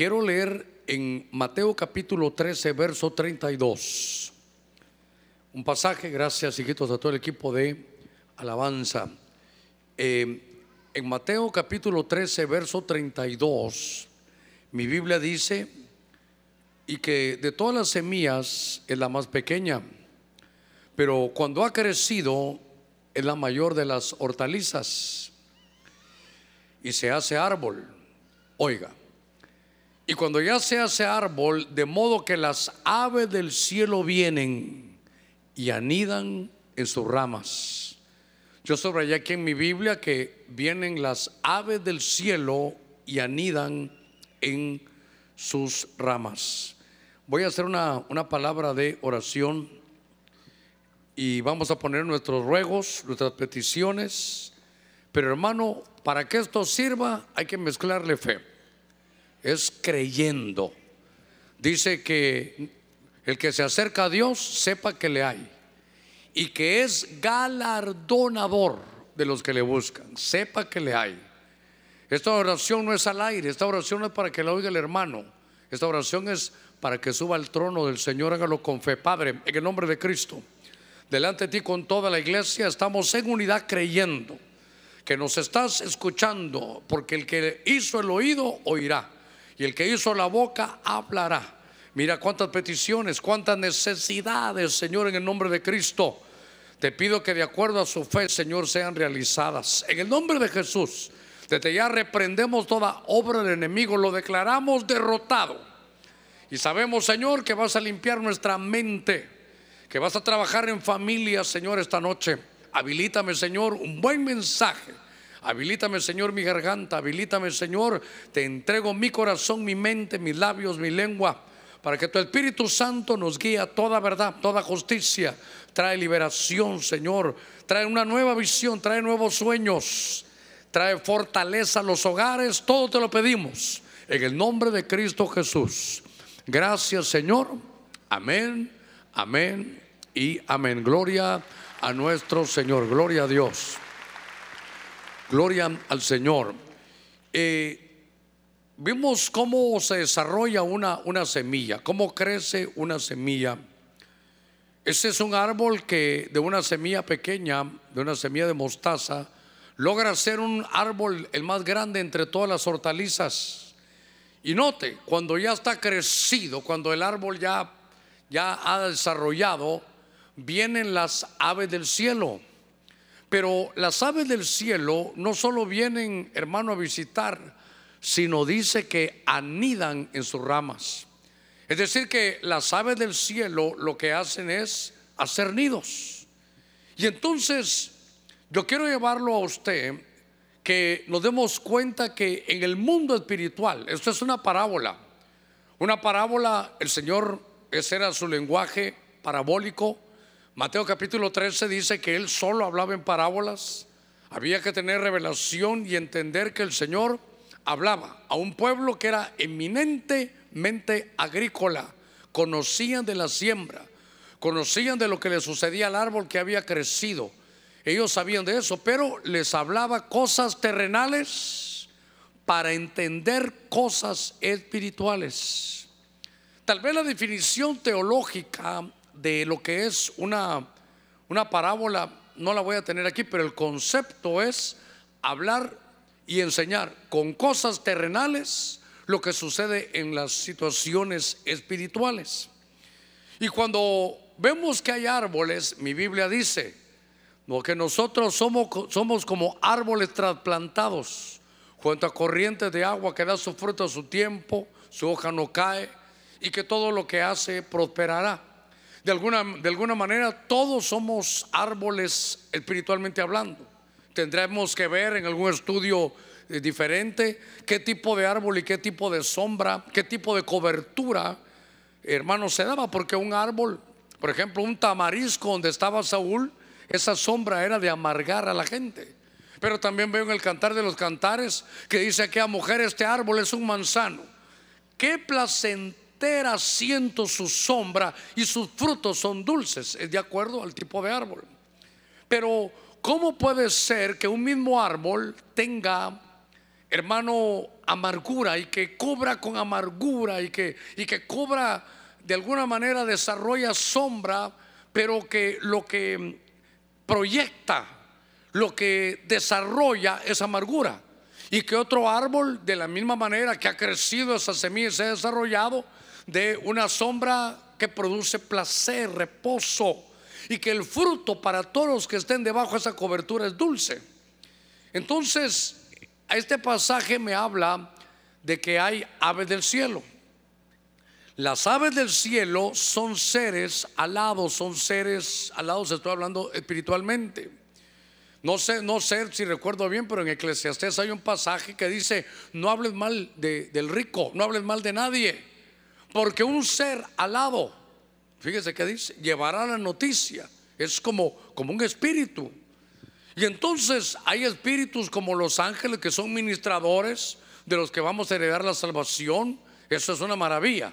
quiero leer en Mateo capítulo 13, verso 32. Un pasaje, gracias hijitos a todo el equipo de alabanza. Eh, en Mateo capítulo 13, verso 32, mi Biblia dice, y que de todas las semillas es la más pequeña, pero cuando ha crecido es la mayor de las hortalizas y se hace árbol. Oiga, y cuando ya se hace árbol, de modo que las aves del cielo vienen y anidan en sus ramas. Yo subrayé aquí en mi Biblia que vienen las aves del cielo y anidan en sus ramas. Voy a hacer una, una palabra de oración y vamos a poner nuestros ruegos, nuestras peticiones. Pero hermano, para que esto sirva hay que mezclarle fe. Es creyendo. Dice que el que se acerca a Dios sepa que le hay y que es galardonador de los que le buscan. Sepa que le hay. Esta oración no es al aire, esta oración es para que la oiga el hermano. Esta oración es para que suba al trono del Señor, hágalo con fe. Padre, en el nombre de Cristo, delante de ti con toda la iglesia, estamos en unidad creyendo que nos estás escuchando, porque el que hizo el oído oirá, y el que hizo la boca hablará. Mira cuántas peticiones, cuántas necesidades, Señor, en el nombre de Cristo. Te pido que de acuerdo a su fe, Señor, sean realizadas. En el nombre de Jesús, desde ya reprendemos toda obra del enemigo, lo declaramos derrotado. Y sabemos, Señor, que vas a limpiar nuestra mente, que vas a trabajar en familia, Señor, esta noche. Habilítame, Señor, un buen mensaje. Habilítame, Señor, mi garganta. Habilítame, Señor. Te entrego mi corazón, mi mente, mis labios, mi lengua para que tu Espíritu Santo nos guíe a toda verdad, toda justicia. Trae liberación, Señor. Trae una nueva visión, trae nuevos sueños, trae fortaleza a los hogares. Todo te lo pedimos en el nombre de Cristo Jesús. Gracias, Señor. Amén, amén y amén. Gloria a nuestro Señor. Gloria a Dios. Gloria al Señor. Eh, vimos cómo se desarrolla una, una semilla, cómo crece una semilla. Ese es un árbol que de una semilla pequeña, de una semilla de mostaza, logra ser un árbol el más grande entre todas las hortalizas. Y note, cuando ya está crecido, cuando el árbol ya, ya ha desarrollado, vienen las aves del cielo. Pero las aves del cielo no solo vienen, hermano, a visitar, sino dice que anidan en sus ramas. Es decir, que las aves del cielo lo que hacen es hacer nidos. Y entonces yo quiero llevarlo a usted que nos demos cuenta que en el mundo espiritual, esto es una parábola, una parábola, el Señor, ese era su lenguaje parabólico. Mateo capítulo 13 dice que él solo hablaba en parábolas. Había que tener revelación y entender que el Señor hablaba a un pueblo que era eminentemente agrícola, conocían de la siembra, conocían de lo que le sucedía al árbol que había crecido. Ellos sabían de eso, pero les hablaba cosas terrenales para entender cosas espirituales. Tal vez la definición teológica de lo que es una, una parábola no la voy a tener aquí, pero el concepto es hablar y enseñar con cosas terrenales lo que sucede en las situaciones espirituales. Y cuando vemos que hay árboles, mi Biblia dice, que nosotros somos, somos como árboles trasplantados junto a corrientes de agua que da su fruto a su tiempo, su hoja no cae y que todo lo que hace prosperará. De alguna, de alguna manera todos somos árboles espiritualmente hablando. Tendremos que ver en algún estudio eh, diferente qué tipo de árbol y qué tipo de sombra, qué tipo de cobertura, hermano, se daba, porque un árbol, por ejemplo, un tamarisco donde estaba Saúl, esa sombra era de amargar a la gente. Pero también veo en el cantar de los cantares que dice que a mujer este árbol es un manzano. Qué placentera siento su sombra y sus frutos son dulces, es de acuerdo al tipo de árbol. Pero ¿cómo puede ser que un mismo árbol tenga hermano, amargura y que cobra con amargura y que, y que cobra de alguna manera, desarrolla sombra, pero que lo que proyecta, lo que desarrolla es amargura. Y que otro árbol, de la misma manera que ha crecido esa semilla, se ha desarrollado de una sombra que produce placer, reposo, y que el fruto para todos los que estén debajo de esa cobertura es dulce. Entonces, este pasaje me habla de que hay aves del cielo. Las aves del cielo son seres alados, son seres alados, estoy hablando espiritualmente. No sé, no sé si recuerdo bien, pero en Eclesiastés hay un pasaje que dice, no hables mal del rico, no hables mal de nadie, porque un ser alado, fíjese que dice, llevará la noticia, es como, como un espíritu. Y entonces hay espíritus como los ángeles que son ministradores de los que vamos a heredar la salvación. Eso es una maravilla.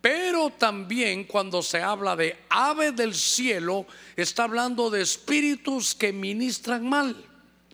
Pero también cuando se habla de ave del cielo, está hablando de espíritus que ministran mal.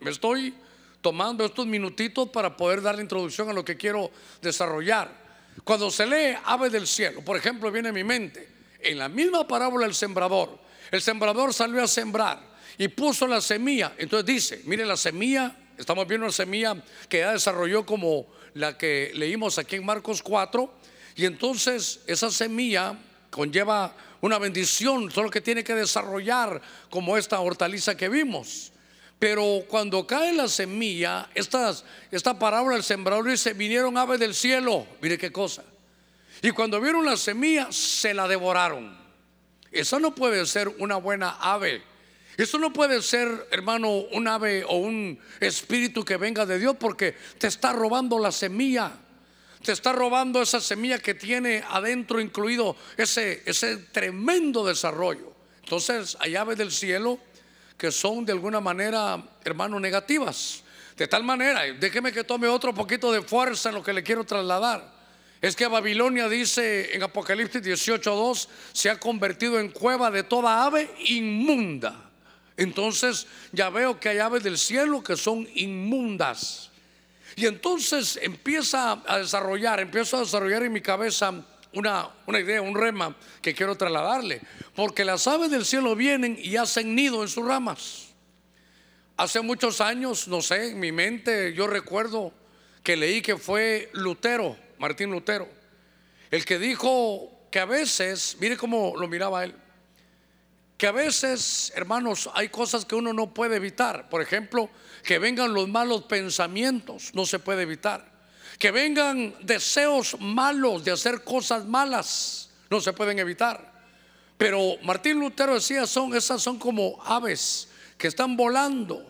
Me estoy tomando estos minutitos para poder dar la introducción a lo que quiero desarrollar. Cuando se lee ave del cielo, por ejemplo, viene a mi mente, en la misma parábola del sembrador, el sembrador salió a sembrar y puso la semilla. Entonces dice, mire la semilla, estamos viendo una semilla que ya desarrolló como la que leímos aquí en Marcos 4 y entonces esa semilla conlleva una bendición, solo que tiene que desarrollar como esta hortaliza que vimos. Pero cuando cae la semilla, esta parábola del sembrador dice, vinieron aves del cielo, mire qué cosa. Y cuando vieron la semilla, se la devoraron. Esa no puede ser una buena ave. Eso no puede ser, hermano, un ave o un espíritu que venga de Dios porque te está robando la semilla te está robando esa semilla que tiene adentro incluido ese, ese tremendo desarrollo. Entonces hay aves del cielo que son de alguna manera, hermanos, negativas. De tal manera, déjeme que tome otro poquito de fuerza en lo que le quiero trasladar. Es que Babilonia dice en Apocalipsis 18:2 se ha convertido en cueva de toda ave inmunda. Entonces ya veo que hay aves del cielo que son inmundas. Y entonces empieza a desarrollar, empiezo a desarrollar en mi cabeza una, una, idea, un rema que quiero trasladarle. Porque las aves del cielo vienen y hacen nido en sus ramas. Hace muchos años, no sé, en mi mente yo recuerdo que leí que fue Lutero, Martín Lutero, el que dijo que a veces, mire cómo lo miraba él, que a veces, hermanos, hay cosas que uno no puede evitar. Por ejemplo, que vengan los malos pensamientos, no se puede evitar. Que vengan deseos malos de hacer cosas malas, no se pueden evitar. Pero Martín Lutero decía, son esas son como aves que están volando.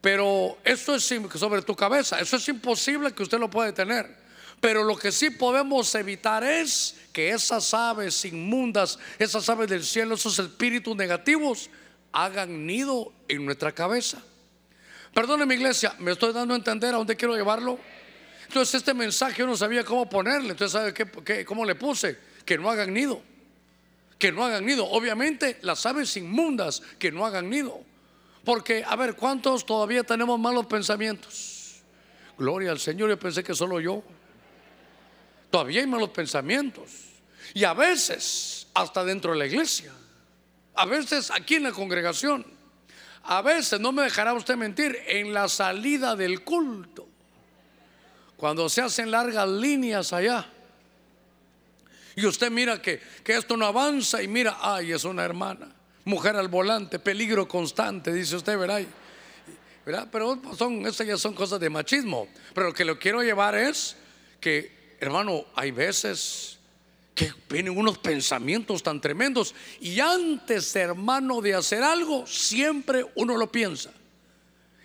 Pero eso es sobre tu cabeza, eso es imposible que usted lo pueda tener. Pero lo que sí podemos evitar es que esas aves inmundas, esas aves del cielo, esos espíritus negativos, hagan nido en nuestra cabeza. Perdóneme iglesia, me estoy dando a entender a dónde quiero llevarlo. Entonces este mensaje yo no sabía cómo ponerle. Entonces, ¿sabe qué, cómo le puse? Que no hagan nido. Que no hagan nido. Obviamente las aves inmundas que no hagan nido. Porque, a ver, ¿cuántos todavía tenemos malos pensamientos? Gloria al Señor, yo pensé que solo yo. Todavía hay malos pensamientos. Y a veces, hasta dentro de la iglesia. A veces aquí en la congregación. A veces, no me dejará usted mentir, en la salida del culto. Cuando se hacen largas líneas allá. Y usted mira que, que esto no avanza y mira, ay, es una hermana. Mujer al volante, peligro constante, dice usted, ¿verdad? ¿verdad? Pero son, esas ya son cosas de machismo. Pero lo que lo quiero llevar es que hermano, hay veces que vienen unos pensamientos tan tremendos y antes, hermano, de hacer algo, siempre uno lo piensa.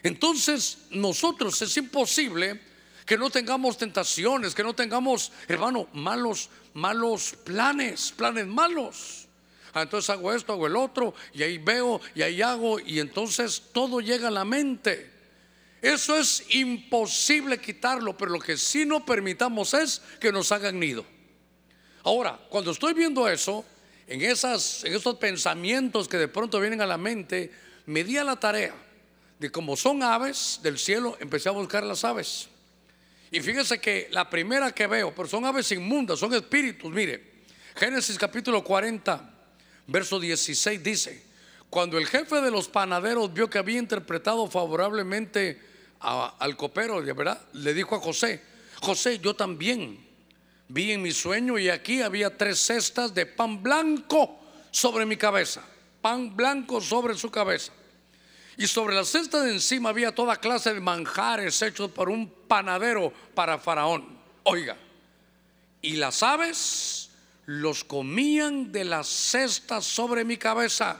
Entonces, nosotros es imposible que no tengamos tentaciones, que no tengamos, hermano, malos, malos planes, planes malos. Ah, entonces hago esto, hago el otro, y ahí veo, y ahí hago, y entonces todo llega a la mente. Eso es imposible quitarlo, pero lo que sí no permitamos es que nos hagan nido. Ahora, cuando estoy viendo eso, en, esas, en esos pensamientos que de pronto vienen a la mente, me di a la tarea de como son aves del cielo, empecé a buscar las aves. Y fíjese que la primera que veo, pero son aves inmundas, son espíritus. Mire, Génesis capítulo 40, verso 16 dice, cuando el jefe de los panaderos vio que había interpretado favorablemente al copero, ¿verdad? Le dijo a José, José, yo también vi en mi sueño y aquí había tres cestas de pan blanco sobre mi cabeza, pan blanco sobre su cabeza. Y sobre la cesta de encima había toda clase de manjares hechos por un panadero para Faraón. Oiga, y las aves los comían de la cesta sobre mi cabeza.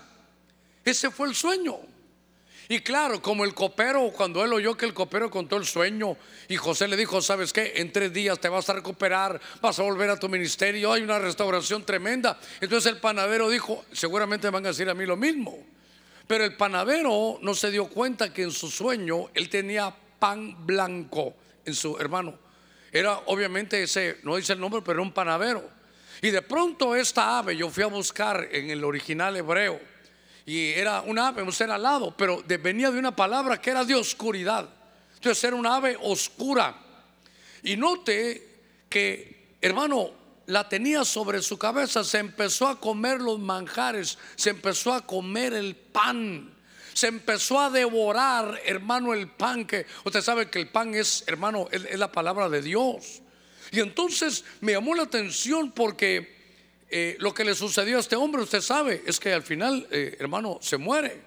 Ese fue el sueño. Y claro, como el copero, cuando él oyó que el copero contó el sueño y José le dijo, ¿sabes qué? En tres días te vas a recuperar, vas a volver a tu ministerio, hay una restauración tremenda. Entonces el panadero dijo, seguramente van a decir a mí lo mismo. Pero el panadero no se dio cuenta que en su sueño él tenía pan blanco en su hermano. Era obviamente ese, no dice el nombre, pero era un panadero. Y de pronto esta ave, yo fui a buscar en el original hebreo, y era un ave, un ser alado, pero venía de una palabra que era de oscuridad. Entonces era un ave oscura. Y note que, hermano, la tenía sobre su cabeza, se empezó a comer los manjares, se empezó a comer el pan, se empezó a devorar, hermano, el pan, que usted sabe que el pan es, hermano, es, la palabra de Dios. Y entonces me llamó la atención porque eh, lo que le sucedió a este hombre, usted sabe, es que al final, eh, hermano, se muere.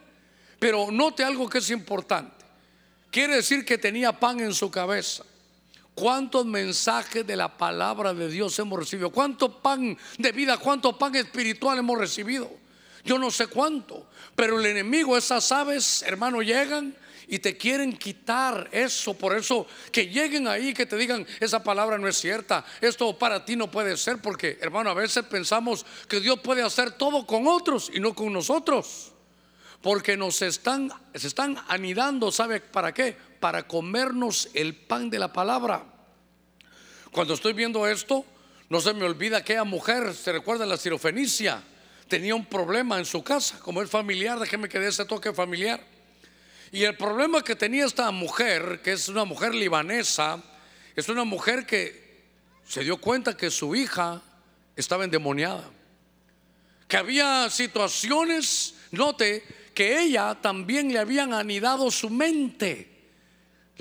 Pero note algo que es importante. Quiere decir que tenía pan en su cabeza. ¿Cuántos mensajes de la palabra de Dios hemos recibido? ¿Cuánto pan de vida, cuánto pan espiritual hemos recibido? Yo no sé cuánto, pero el enemigo, esas aves, hermano, llegan y te quieren quitar eso. Por eso que lleguen ahí, que te digan, esa palabra no es cierta, esto para ti no puede ser, porque hermano, a veces pensamos que Dios puede hacer todo con otros y no con nosotros. Porque nos están, se están anidando, ¿sabe para qué? Para comernos el pan de la palabra. Cuando estoy viendo esto, no se me olvida aquella mujer, se recuerda la cirofenicia, tenía un problema en su casa, como es familiar, déjeme que dé ese toque familiar. Y el problema que tenía esta mujer, que es una mujer libanesa, es una mujer que se dio cuenta que su hija estaba endemoniada. Que había situaciones, note, que ella también le habían anidado su mente.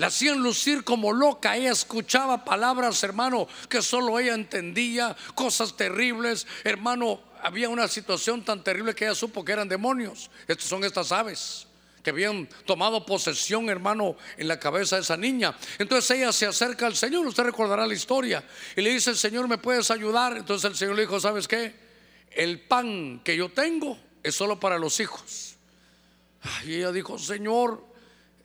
La hacían lucir como loca. Ella escuchaba palabras, hermano, que solo ella entendía, cosas terribles. Hermano, había una situación tan terrible que ella supo que eran demonios. Estas son estas aves que habían tomado posesión, hermano, en la cabeza de esa niña. Entonces ella se acerca al Señor, usted recordará la historia, y le dice, Señor, ¿me puedes ayudar? Entonces el Señor le dijo, ¿sabes qué? El pan que yo tengo es solo para los hijos. Y ella dijo, Señor,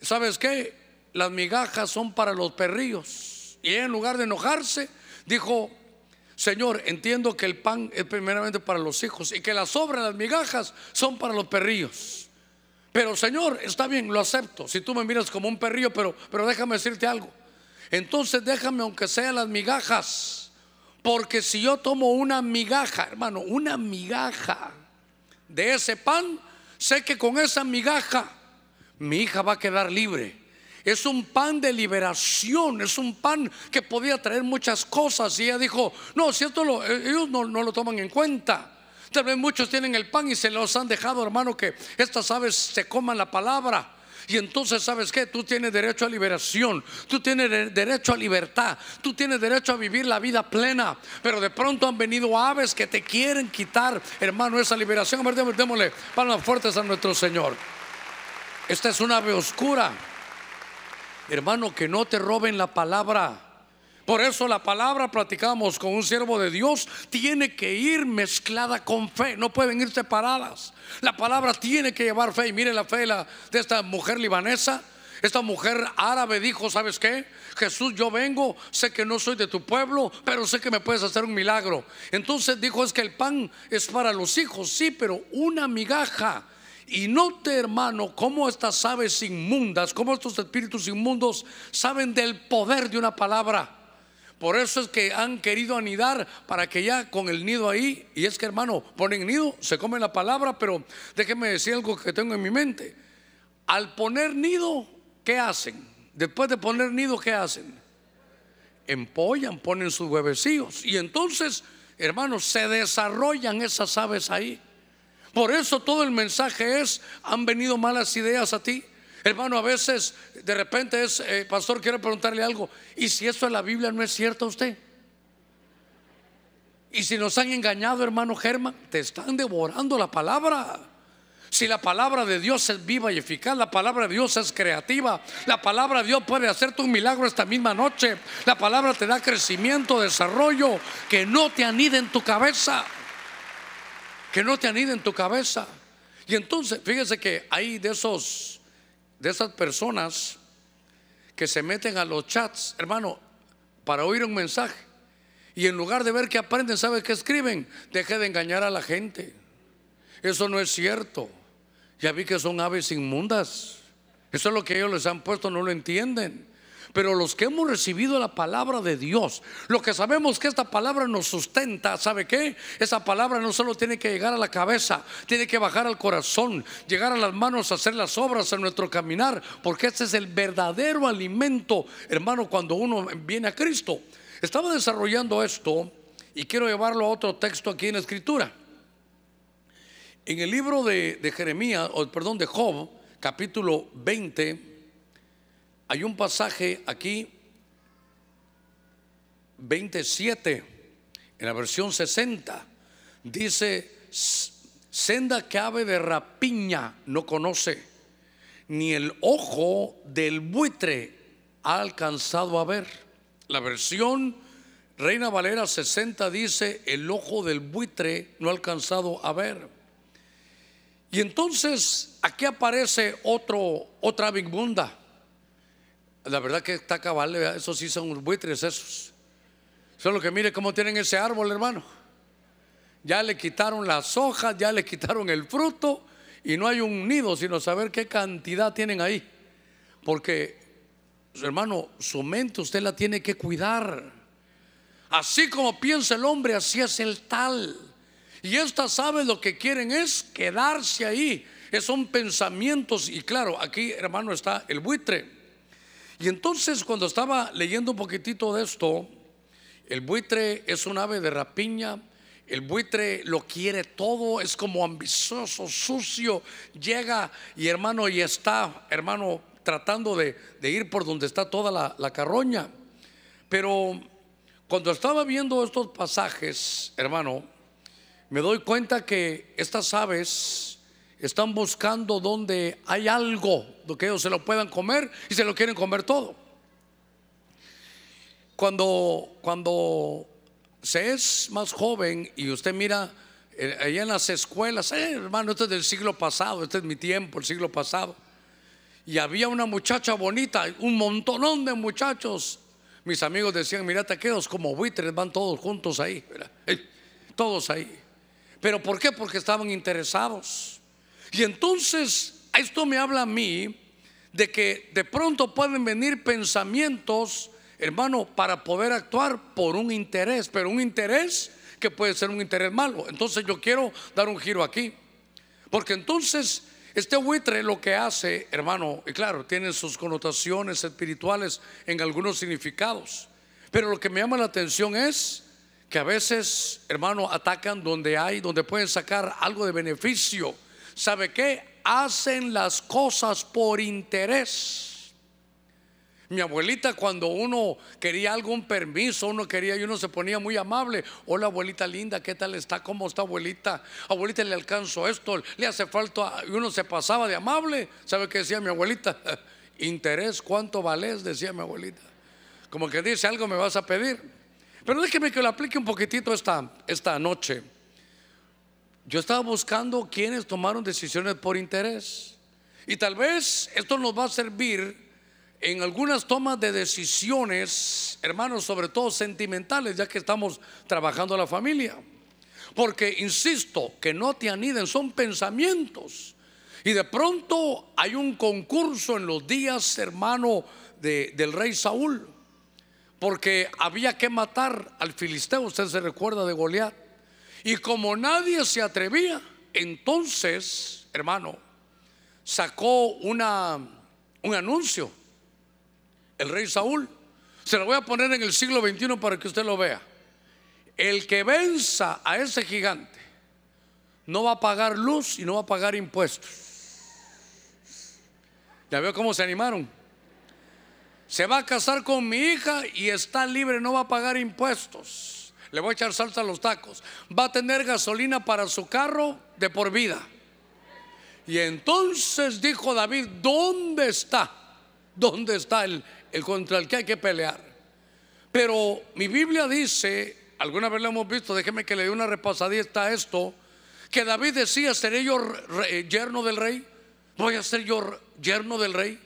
¿sabes qué? Las migajas son para los perrillos. Y en lugar de enojarse, dijo, Señor, entiendo que el pan es primeramente para los hijos y que las sobras, las migajas, son para los perrillos. Pero Señor, está bien, lo acepto. Si tú me miras como un perrillo, pero, pero déjame decirte algo. Entonces déjame aunque sea las migajas. Porque si yo tomo una migaja, hermano, una migaja de ese pan, sé que con esa migaja mi hija va a quedar libre. Es un pan de liberación, es un pan que podía traer muchas cosas. Y ella dijo, no, si esto lo, ellos no, no lo toman en cuenta. Tal vez muchos tienen el pan y se los han dejado, hermano, que estas aves se coman la palabra. Y entonces, ¿sabes qué? Tú tienes derecho a liberación, tú tienes derecho a libertad, tú tienes derecho a vivir la vida plena. Pero de pronto han venido aves que te quieren quitar, hermano, esa liberación. A ver, démosle palmas fuertes a nuestro Señor. Esta es una ave oscura. Hermano, que no te roben la palabra. Por eso la palabra, platicamos con un siervo de Dios, tiene que ir mezclada con fe, no pueden ir separadas. La palabra tiene que llevar fe. Y mire la fe de, esta mujer libanesa. Esta mujer árabe dijo, ¿sabes qué? Jesús, yo vengo, sé que no soy de tu pueblo, pero sé que me puedes hacer un milagro. Entonces dijo, es que el pan es para los hijos, sí, pero una migaja. Y note, hermano, cómo estas aves inmundas, cómo estos espíritus inmundos saben del poder de una palabra. Por eso es que han querido anidar para que ya con el nido ahí, y es que hermano, ponen nido, se comen la palabra, pero déjenme decir algo que tengo en mi mente. Al poner nido, ¿qué hacen? Después de poner nido, ¿qué hacen? empollan, ponen sus huevecillos. Y entonces, hermanos, se desarrollan esas aves ahí. Por eso todo el mensaje es, han venido malas ideas a ti. Hermano, a veces de repente es, eh, pastor, quiero preguntarle algo. ¿Y si eso en la Biblia no es cierto a usted? Y si nos han engañado, hermano Germán, te están devorando la palabra. Si la palabra de Dios es viva y eficaz, la palabra de Dios es creativa, la palabra de Dios puede hacerte un milagro esta misma noche, la palabra te da crecimiento, desarrollo, que no te anide en tu cabeza, que no te anide en tu cabeza. Y entonces, fíjese que hay de esos, de esas personas que se meten a los chats, hermano, para oír un mensaje. Y en lugar de ver que aprenden, ¿sabe qué escriben? Deje de engañar a la gente. Eso no es cierto. Ya vi que son aves inmundas. Eso es lo que ellos les han puesto, no lo entienden. Pero los que hemos recibido la palabra de Dios, lo que sabemos que esta palabra nos sustenta, ¿sabe qué? Esa palabra no solo tiene que llegar a la cabeza, tiene que bajar al corazón, llegar a las manos, hacer las obras en nuestro caminar, porque ese es el verdadero alimento, hermano, cuando uno viene a Cristo. Estaba desarrollando esto y quiero llevarlo a otro texto aquí en la escritura. En el libro de, Jeremías, o perdón, de Job, capítulo 20, hay un pasaje aquí, 27, en la versión 60, dice, senda que ave de rapiña no conoce, ni el ojo del buitre ha alcanzado a ver. La versión Reina Valera 60 dice, el ojo del buitre no ha alcanzado a ver. Y entonces aquí aparece otro, otra Big La verdad que está cabal, esos sí son buitres esos. Solo que mire cómo tienen ese árbol, hermano. Ya le quitaron las hojas, ya le quitaron el fruto y no hay un nido, sino saber qué cantidad tienen ahí. Porque, hermano, su mente usted la tiene que cuidar. Así como piensa el hombre, así es el tal. Y estas aves lo que quieren es quedarse ahí. Son pensamientos. Y claro, aquí hermano está el buitre. Y entonces cuando estaba leyendo un poquitito de esto, el buitre es un ave de rapiña. El buitre lo quiere todo, es como ambicioso, sucio. Llega y hermano, y está, hermano, tratando de, ir por donde está toda la, la carroña. Pero cuando estaba viendo estos pasajes, hermano, me doy cuenta que estas aves están buscando donde hay algo que ellos se lo puedan comer y se lo quieren comer todo. Cuando, cuando se es más joven y usted mira eh, allá en las escuelas, eh, hermano, este es del siglo pasado, este es mi tiempo, el siglo pasado. Y había una muchacha bonita, un montonón de muchachos. Mis amigos decían, mira, te quedas como buitres, van todos juntos ahí, todos ahí. ¿Pero por qué? Porque estaban interesados. Y entonces, esto me habla a mí de que de pronto pueden venir pensamientos, hermano, para poder actuar por un interés, pero un interés que puede ser un interés malo. Entonces yo quiero dar un giro aquí. Porque entonces este buitre lo que hace, hermano, y claro, tiene sus connotaciones espirituales en algunos significados. Pero lo que me llama la atención es que a veces, hermano, atacan donde hay, donde pueden sacar algo de beneficio. ¿Sabe qué? Hacen las cosas por interés. Mi abuelita cuando uno quería algún permiso, uno quería y uno se ponía muy amable. Hola abuelita linda, ¿qué tal está? ¿Cómo está abuelita? Abuelita le alcanzo esto, le hace falta y uno se pasaba de amable. ¿Sabe qué decía mi abuelita? Interés, ¿cuánto vales? Decía mi abuelita. Como que dice algo me vas a pedir. Pero déjeme que lo aplique un poquitito esta, esta noche. Yo estaba buscando quienes tomaron decisiones por interés. Y tal vez esto nos va a servir en algunas tomas de decisiones, hermanos, sobre todo sentimentales, ya que estamos trabajando la familia. Porque, insisto, que no te aniden, son pensamientos. Y de pronto hay un concurso en los días, hermano, del rey Saúl porque había que matar al filisteo, usted se recuerda de Goliat. Y como nadie se atrevía, entonces, hermano, sacó una, un anuncio. El rey Saúl Se lo voy a poner en el siglo XXI para que usted lo vea. El que venza a ese gigante no va a pagar luz y no va a pagar impuestos. Ya veo cómo se animaron. Se va a casar con mi hija y está libre, no va a pagar impuestos. Le voy a echar salsa a los tacos. Va a tener gasolina para su carro de por vida. Y entonces dijo David, ¿dónde está? ¿Dónde está el, el contra el que hay que pelear? Pero mi Biblia dice, alguna vez lo hemos visto, déjeme que le dé una repasadita a esto, que David decía, ¿seré yo yerno del rey? ¿Voy a ser yo yerno del rey?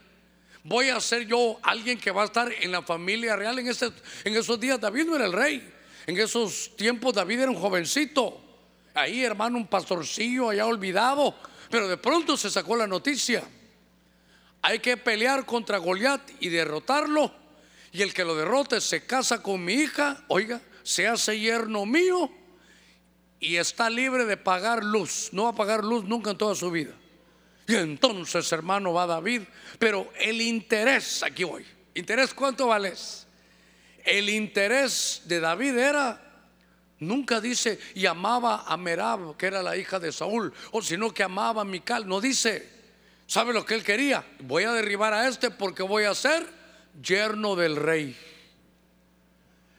¿Voy a ser yo alguien que va a estar en la familia real? En, este, en esos días David no era el rey. En esos tiempos David era un jovencito. Ahí, hermano, un pastorcillo allá olvidado. Pero de pronto se sacó la noticia. Hay que pelear contra Goliat y derrotarlo. Y el que lo derrote se casa con mi hija, oiga, se hace yerno mío y está libre de pagar luz. No va a pagar luz nunca en toda su vida. Y entonces, hermano, va David. Pero el interés, aquí voy. ¿Interés cuánto vales? El interés de David era, nunca dice, y amaba a Merab, que era la hija de Saúl, o sino que amaba a Mical. No dice, ¿sabe lo que él quería? Voy a derribar a este porque voy a ser yerno del rey.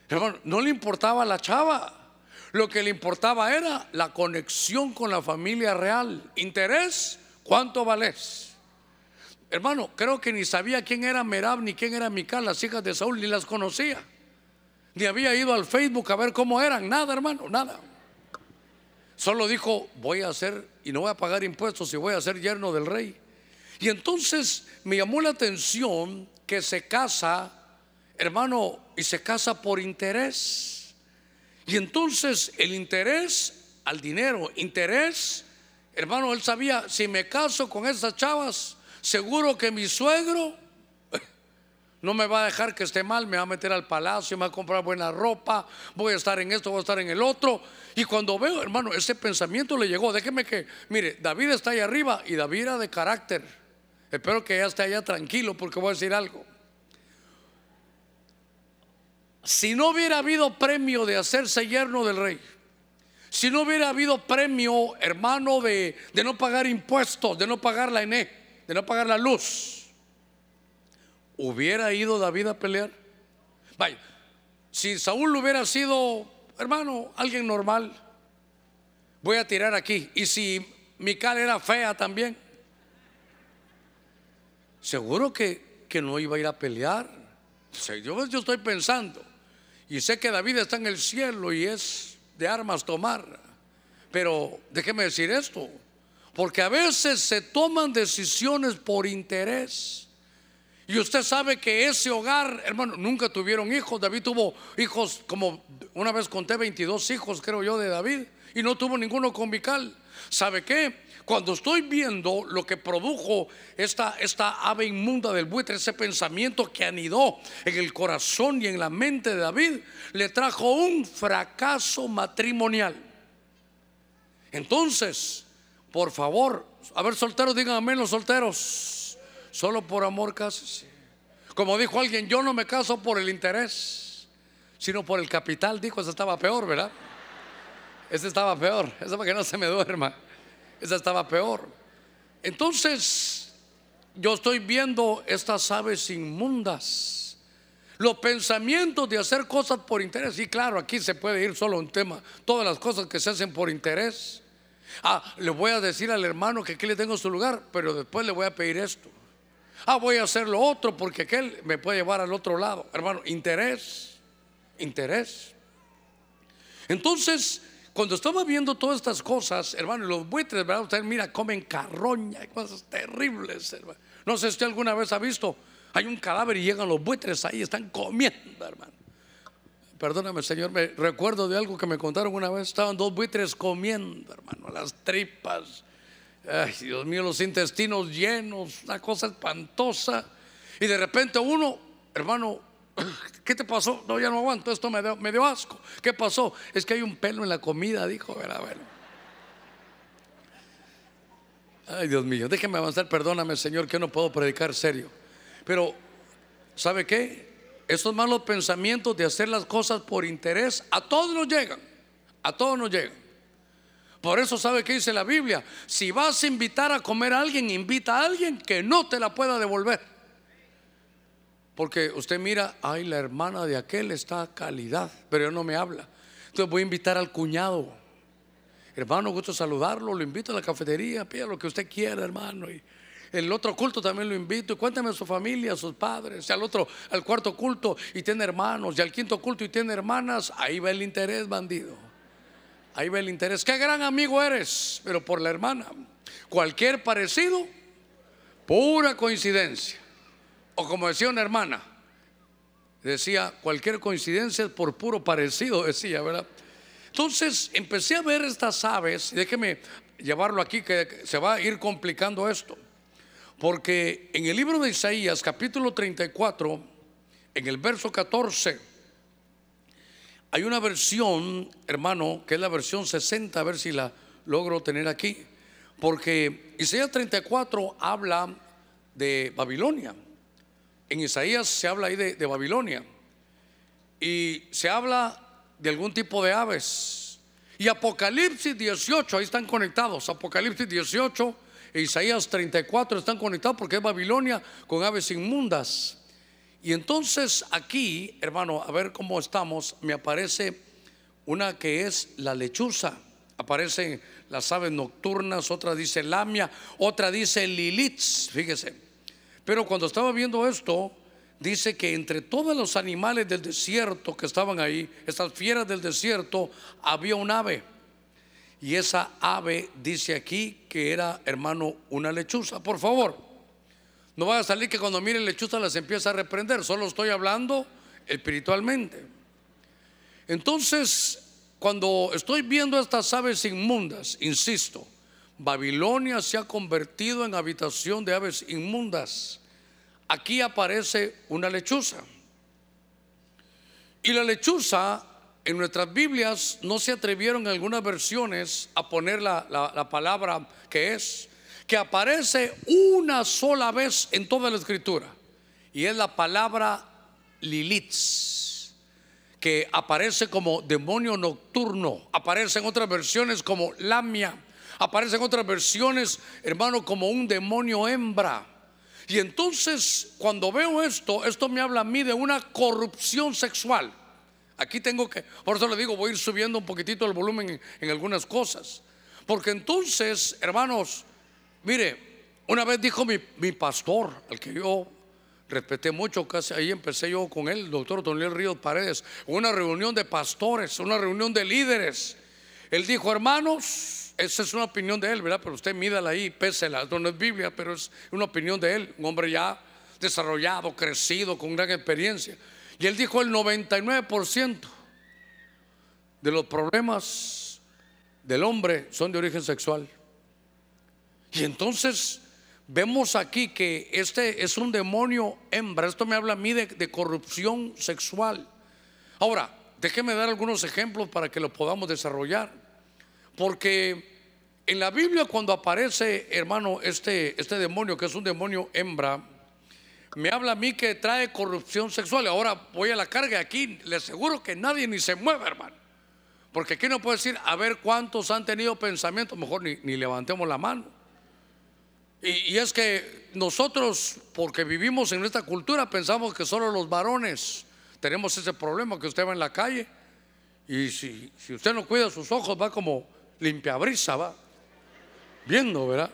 Hermano, no le importaba la chava. Lo que le importaba era la conexión con la familia real. Interés, ¿cuánto vales? Hermano, creo que ni sabía quién era Merab ni quién era Mical, las hijas de Saúl, ni las conocía. Ni había ido al Facebook a ver cómo eran, nada, hermano, nada. Solo dijo, voy a hacer y no voy a pagar impuestos y voy a ser yerno del rey. Y entonces me llamó la atención que se casa, hermano, y se casa por interés. Y entonces el interés al dinero, interés, hermano, él sabía, si me caso con esas chavas, seguro que mi suegro no me va a dejar que esté mal, me va a meter al palacio, me va a comprar buena ropa, voy a estar en esto, voy a estar en el otro. Y cuando veo, hermano, ese pensamiento le llegó, déjeme que, mire, David está ahí arriba y David era de carácter. Espero que ya esté allá tranquilo porque voy a decir algo. Si no hubiera habido premio de hacerse yerno del rey, si no hubiera habido premio, hermano, de, de no pagar impuestos, de no pagar la ENE, de no pagar la luz, ¿hubiera ido David a pelear? Vaya, si Saúl hubiera sido, hermano, alguien normal, voy a tirar aquí. Y si Mical era fea también, seguro que, que no iba a ir a pelear. Yo, yo estoy pensando, y sé que David está en el cielo y es de armas tomar. Pero déjeme decir esto, porque a veces se toman decisiones por interés. Y usted sabe que ese hogar, hermano, nunca tuvieron hijos. David tuvo hijos, como una vez conté, 22 hijos, creo yo, de David. Y no tuvo ninguno con Mical. ¿Sabe qué? Cuando estoy viendo lo que produjo esta, esta ave inmunda del buitre, ese pensamiento que anidó en el corazón y en la mente de David, le trajo un fracaso matrimonial. Entonces, por favor, a ver, solteros, digan amén los solteros. Solo por amor casi. Como dijo alguien, yo no me caso por el interés, sino por el capital. Dijo, ese estaba peor, ¿verdad? Ese estaba peor. Eso para que no se me duerma. Esa estaba peor. Entonces, yo estoy viendo estas aves inmundas. Los pensamientos de hacer cosas por interés. Y claro, aquí se puede ir solo un tema. Todas las cosas que se hacen por interés. Ah, le voy a decir al hermano que aquí le tengo su lugar, pero después le voy a pedir esto. Ah, voy a hacer lo otro porque aquel me puede llevar al otro lado. Hermano, interés. Interés. Entonces, cuando estaba viendo todas estas cosas, hermano, los buitres, ¿verdad? Usted mira, comen carroña, cosas terribles, hermano. No sé si usted alguna vez ha visto, hay un cadáver y llegan los buitres ahí, están comiendo, hermano. Perdóname, Señor, me recuerdo de algo que me contaron una vez. Estaban dos buitres comiendo, hermano, las tripas. Ay, Dios mío, los intestinos llenos, una cosa espantosa. Y de repente uno, hermano, ¿Qué te pasó? No, ya no aguanto, esto me dio, asco. ¿Qué pasó? Es que hay un pelo en la comida, dijo, ¿verdad? Bueno. Ay, Dios mío, déjeme avanzar, perdóname, Señor, que no puedo predicar serio. Pero, ¿sabe qué? esos malos pensamientos de hacer las cosas por interés, a todos nos llegan, a todos nos llegan. Por eso sabe que dice la Biblia, si vas a invitar a comer a alguien, invita a alguien que no te la pueda devolver. Porque usted mira, ay, la hermana de aquel está a calidad, pero yo no me habla. Entonces voy a invitar al cuñado. Hermano, gusto saludarlo, lo invito a la cafetería, pida lo que usted quiera, hermano. Y el otro culto también lo invito. Y cuéntame a su familia, a sus padres. Y al otro, al cuarto culto y tiene hermanos. Y al quinto culto y tiene hermanas. Ahí va el interés, bandido. Ahí va el interés. Qué gran amigo eres, pero por la hermana. Cualquier parecido, pura coincidencia. O como decía una hermana, decía, cualquier coincidencia es por puro parecido, decía, ¿verdad? Entonces empecé a ver estas aves, déjeme llevarlo aquí que se va a ir complicando esto. Porque en el libro de Isaías, capítulo 34, en el verso 14, hay una versión, hermano, que es la versión 60, a ver si la logro tener aquí. Porque Isaías 34 habla de Babilonia. En Isaías se habla ahí de, Babilonia. Y se habla de algún tipo de aves. Y Apocalipsis 18, ahí están conectados. Apocalipsis 18 e Isaías 34 están conectados porque es Babilonia con aves inmundas. Y entonces aquí, hermano, a ver cómo estamos, me aparece una que es la lechuza. Aparecen las aves nocturnas, otra dice lamia, otra dice lilitz, fíjese. Pero cuando estaba viendo esto, dice que entre todos los animales del desierto que estaban ahí, estas fieras del desierto, había un ave. Y esa ave dice aquí que era, hermano, una lechuza. Por favor, no vaya a salir que cuando miren lechuza las empieza a reprender. Solo estoy hablando espiritualmente. Entonces, cuando estoy viendo estas aves inmundas, insisto, Babilonia se ha convertido en habitación de aves inmundas. Aquí aparece una lechuza. Y la lechuza en nuestras Biblias no se atrevieron en algunas versiones a poner la, palabra que es, que aparece una sola vez en toda la escritura, y es la palabra Lilith, que aparece como demonio nocturno, aparece en otras versiones como Lamia, aparece en otras versiones, hermano, como un demonio hembra. Y entonces, cuando veo esto, esto me habla a mí de una corrupción sexual. Aquí tengo que, por eso le digo, voy a ir subiendo un poquitito el volumen en, algunas cosas. Porque entonces, hermanos, mire, una vez dijo mi, pastor, al que yo respeté mucho, casi ahí empecé yo con él, el doctor Toniel Ríos Paredes, una reunión de pastores, una reunión de líderes. Él dijo, hermanos, esa es una opinión de él, ¿verdad? Pero usted mídala ahí, pésela, no es Biblia, pero es una opinión de él, un hombre ya desarrollado, crecido, con gran experiencia. Y él dijo el 99% de los problemas del hombre son de origen sexual. Y entonces vemos aquí que este es un demonio hembra. Esto me habla a mí de, corrupción sexual. Ahora, déjeme dar algunos ejemplos para que lo podamos desarrollar. Porque en la Biblia cuando aparece, hermano, este, este demonio, que es un demonio hembra, me habla a mí que trae corrupción sexual. Ahora voy a la carga aquí, le aseguro que nadie ni se mueve, hermano. Porque aquí no puede decir, a ver cuántos han tenido pensamientos, mejor ni, levantemos la mano. Y, es que nosotros, porque vivimos en esta cultura, pensamos que solo los varones tenemos ese problema, que usted va en la calle y si, si usted no cuida sus ojos, va como limpia brisa, va viendo, ¿verdad?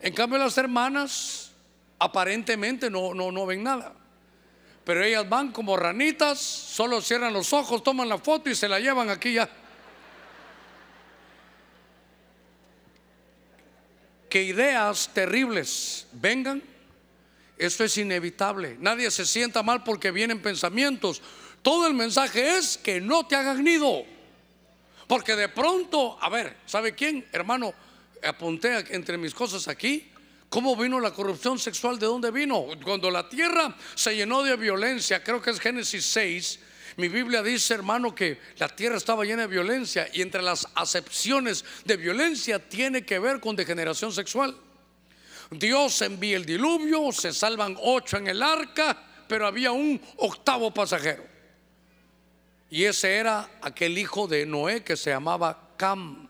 En cambio, las hermanas aparentemente no, no, no ven nada. Pero ellas van como ranitas, solo cierran los ojos, toman la foto y se la llevan aquí ya. Que ideas terribles vengan, esto es inevitable. Nadie se sienta mal porque vienen pensamientos. Todo el mensaje es que no te hagan nido. Porque de pronto, a ver, ¿sabe quién? Hermano, apunté entre mis cosas aquí ¿Cómo vino la corrupción sexual? ¿De dónde vino? Cuando la tierra se llenó de violencia, creo que es Génesis 6, mi Biblia dice, hermano, que la tierra estaba llena de violencia y entre las acepciones de violencia tiene que ver con degeneración sexual. Dios envía el diluvio, se salvan ocho en el arca, pero había un octavo pasajero. Y ese era aquel hijo de Noé que se llamaba Cam.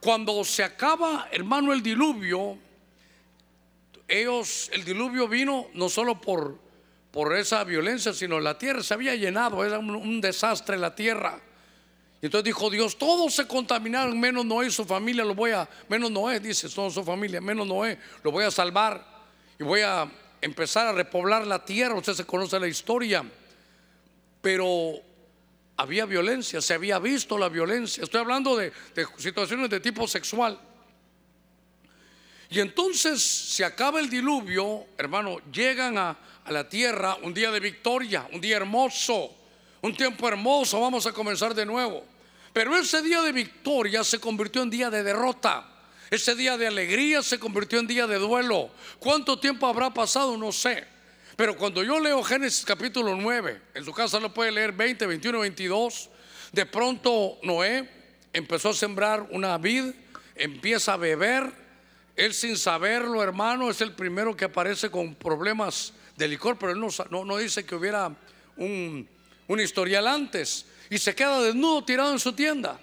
Cuando se acaba, hermano, el diluvio, ellos, el diluvio vino no solo por, por esa violencia, sino la tierra se había llenado, era un, desastre la tierra. Y entonces dijo Dios, todos se contaminaron, menos Noé y su familia, lo voy a, menos Noé, dice, toda su familia, menos Noé, lo voy a salvar y voy a empezar a repoblar la tierra, usted se conoce la historia, pero había violencia, se había visto la violencia. Estoy hablando de, situaciones de tipo sexual. Y entonces se acaba el diluvio, hermano, llegan a, a, la tierra un día de victoria, un día hermoso, un tiempo hermoso, vamos a comenzar de nuevo. Pero ese día de victoria se convirtió en día de derrota. Ese día de alegría se convirtió en día de duelo. ¿Cuánto tiempo habrá pasado? No sé. Pero cuando yo leo Génesis capítulo 9, en su casa lo puede leer 20, 21, 22, de pronto Noé empezó a sembrar una vid, empieza a beber, él sin saberlo, hermano, es el primero que aparece con problemas de licor, pero él no, no, dice que hubiera un, un historial antes, y se queda desnudo tirado en su tienda.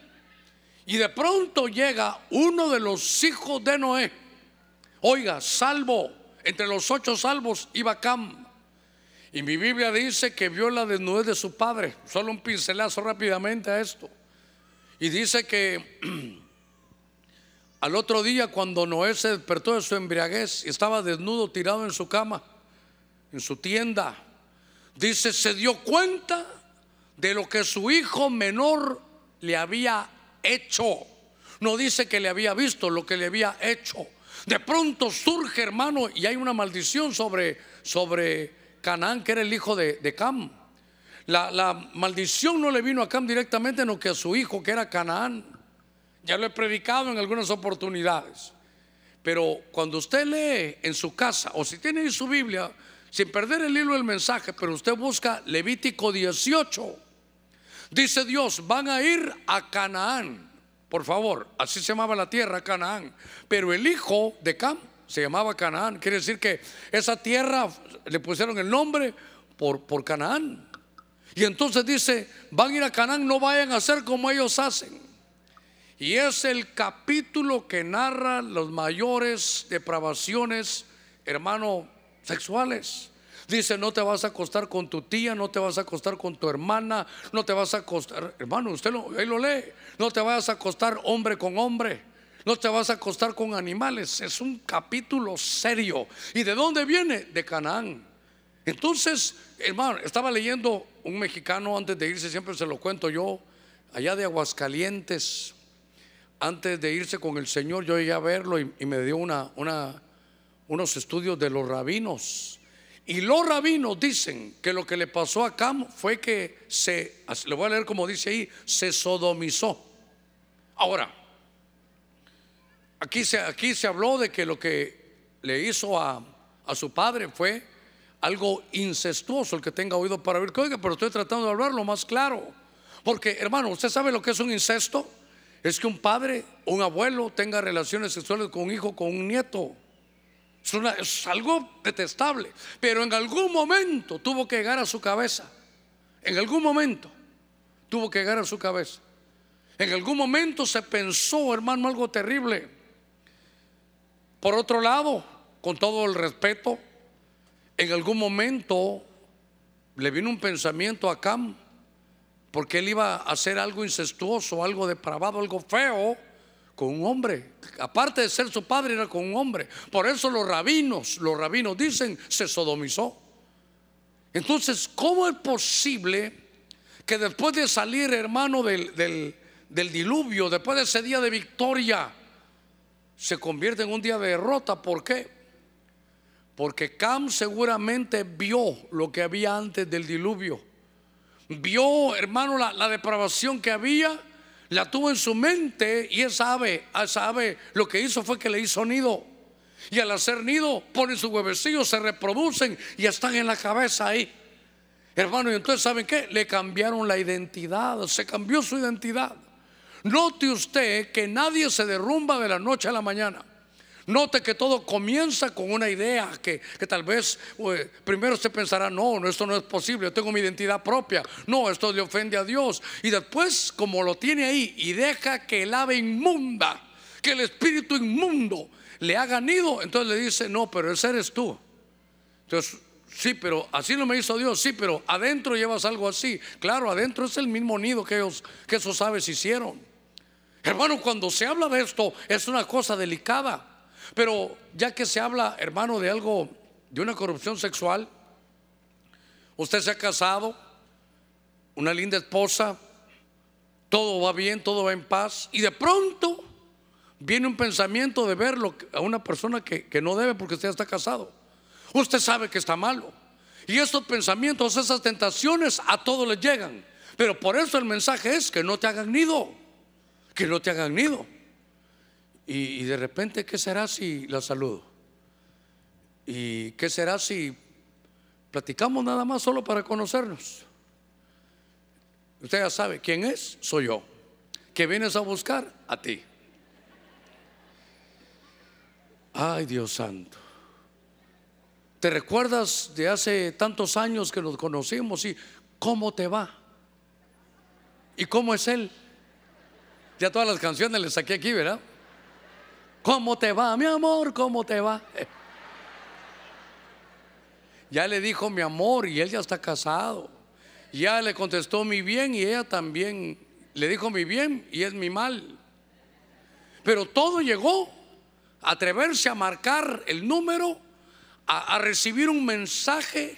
Y de pronto llega uno de los hijos de Noé, oiga, salvo, entre los ocho salvos iba Cam, y mi Biblia dice que vio la desnudez de su padre. Solo un pincelazo rápidamente a esto. Y dice que al otro día cuando Noé se despertó de su embriaguez y estaba desnudo tirado en su cama, en su tienda, dice, se dio cuenta de lo que su hijo menor le había hecho. No dice que le había visto lo que le había hecho. De pronto surge, hermano, y hay una maldición sobre sobre Canaán, que era el hijo de, Cam. La, maldición no le vino a Cam directamente, sino que a su hijo, que era Canaán. Ya lo he predicado en algunas oportunidades. Pero cuando usted lee en su casa, o si tiene en su Biblia, sin perder el hilo del mensaje, pero usted busca Levítico 18, dice Dios, van a ir a Canaán. Por favor, así se llamaba la tierra, Canaán. Pero el hijo de Cam se llamaba Canaán. Quiere decir que esa tierra le pusieron el nombre por, por Canaán. Y entonces dice, van a ir a Canaán, no vayan a hacer como ellos hacen. Y es el capítulo que narra los mayores depravaciones, hermano, sexuales. Dice, no te vas a acostar con tu tía, no te vas a acostar con tu hermana, no te vas a acostar, hermano, usted lo, ahí lo lee, no te vas a acostar hombre con hombre. No te vas a acostar con animales. Es un capítulo serio. ¿Y de dónde viene? De Canaán. Entonces, hermano, estaba leyendo un mexicano antes de irse, siempre se lo cuento yo, allá de Aguascalientes, antes de irse con el Señor, yo llegué a verlo y, me dio una, una, unos estudios de los rabinos. Y los rabinos dicen que lo que le pasó a Cam fue que se, le voy a leer como dice ahí, se sodomizó. Ahora, Aquí se, aquí se habló de que lo que le hizo a, su padre fue algo incestuoso, el que tenga oído para oír. Oiga, pero estoy tratando de hablarlo más claro. Porque, hermano, ¿usted sabe lo que es un incesto? Es que un padre un abuelo tenga relaciones sexuales con un hijo, con un nieto. Es, algo detestable. Pero en algún momento tuvo que llegar a su cabeza. En algún momento tuvo que llegar a su cabeza. En algún momento se pensó, hermano, algo terrible. Por otro lado, con todo el respeto, en algún momento le vino un pensamiento a Cam, porque él iba a hacer algo incestuoso, algo depravado, algo feo con un hombre. Aparte de ser su padre, era con un hombre. Por eso los rabinos, los rabinos dicen, se sodomizó. Entonces, ¿cómo es posible que después de salir, hermano, del, del diluvio, después de ese día de victoria, se convierte en un día de derrota. ¿Por qué? Porque Cam seguramente vio lo que había antes del diluvio. Vio, hermano, la, depravación que había, la tuvo en su mente y esa ave, esa ave lo que hizo fue que le hizo nido. Y al hacer nido, ponen sus huevecillos, se reproducen y están en la cabeza ahí. Hermano, y entonces, ¿saben qué? Le cambiaron la identidad, se cambió su identidad. Note usted que nadie se derrumba de la noche a la mañana. Note que todo comienza con una idea que, tal vez eh, primero se pensará, no, no, esto no es posible, yo tengo mi identidad propia, no, esto le ofende a Dios. Y después, como lo tiene ahí y deja que el ave inmunda, que el espíritu inmundo le haga nido, entonces le dice, no, pero ese eres tú. Entonces, sí, pero así no me hizo Dios, sí, pero adentro llevas algo así. Claro, adentro es el mismo nido que, ellos, que esos aves hicieron. Hermano, cuando se habla de esto, es una cosa delicada. Pero ya que se habla, hermano, de algo, de una corrupción sexual, usted se ha casado, una linda esposa, todo va bien, todo va en paz, y de pronto viene un pensamiento de verlo a una persona que, que no debe porque usted está casado. Usted sabe que está malo. Y esos pensamientos, esas tentaciones a todos les llegan. Pero por eso el mensaje es que no te hagan nido, que no te hagan nido. Y, de repente, ¿qué será si la saludo? ¿Y qué será si platicamos nada más solo para conocernos? Usted ya sabe quién es, soy yo. ¿Qué vienes a buscar? A ti. Ay, Dios santo. ¿Te recuerdas de hace tantos años que nos conocimos y cómo te va? ¿Y cómo es él? Ya todas las canciones les saqué aquí, ¿verdad? ¿Cómo te va, mi amor? ¿Cómo te va? Ya le dijo mi amor y él ya está casado. Ya le contestó mi bien y ella también le dijo mi bien y es mi mal. Pero todo llegó a atreverse a marcar el número, a, a recibir un mensaje,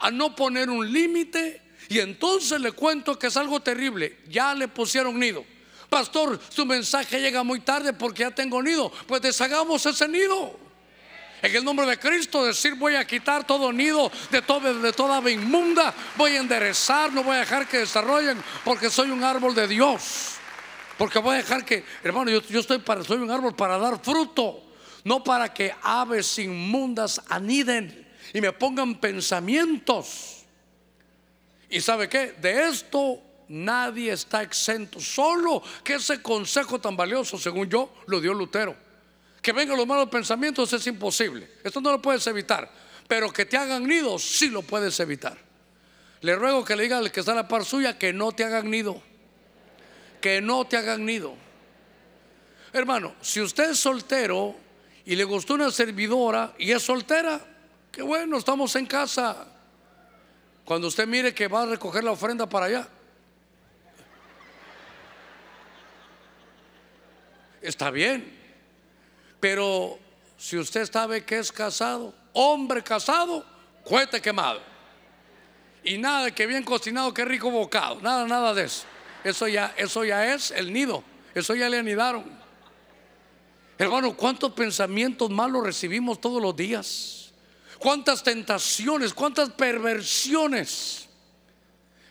a no poner un límite. Y entonces le cuento que es algo terrible. Ya le pusieron nido. Pastor, su mensaje llega muy tarde porque ya tengo nido. Pues deshagamos ese nido. En el nombre de Cristo, decir voy a quitar todo nido de, todo, de toda ave inmunda, voy a enderezar, no voy a dejar que desarrollen porque soy un árbol de Dios. Porque voy a dejar que, hermano, yo, yo estoy para, soy un árbol para dar fruto, no para que aves inmundas aniden y me pongan pensamientos. ¿Y sabe qué? De esto nadie está exento. Solo que ese consejo tan valioso, según yo, lo dio Lutero. Que vengan los malos pensamientos es imposible. Esto no lo puedes evitar. Pero que te hagan nido, sí lo puedes evitar. Le ruego que le diga al que está a la par suya que no te hagan nido. Que no te hagan nido. Hermano, si usted es soltero y le gustó una servidora y es soltera, qué bueno, estamos en casa. Cuando usted mire que va a recoger la ofrenda para allá, está bien. Pero si usted sabe que es casado, hombre casado, cuete quemado. Y nada que bien cocinado, que rico bocado. Nada, nada de eso. Eso ya, eso ya es el nido. Eso ya le anidaron. Hermano, ¿cuántos pensamientos malos recibimos todos los días? ¿Cuántas tentaciones? ¿Cuántas perversiones?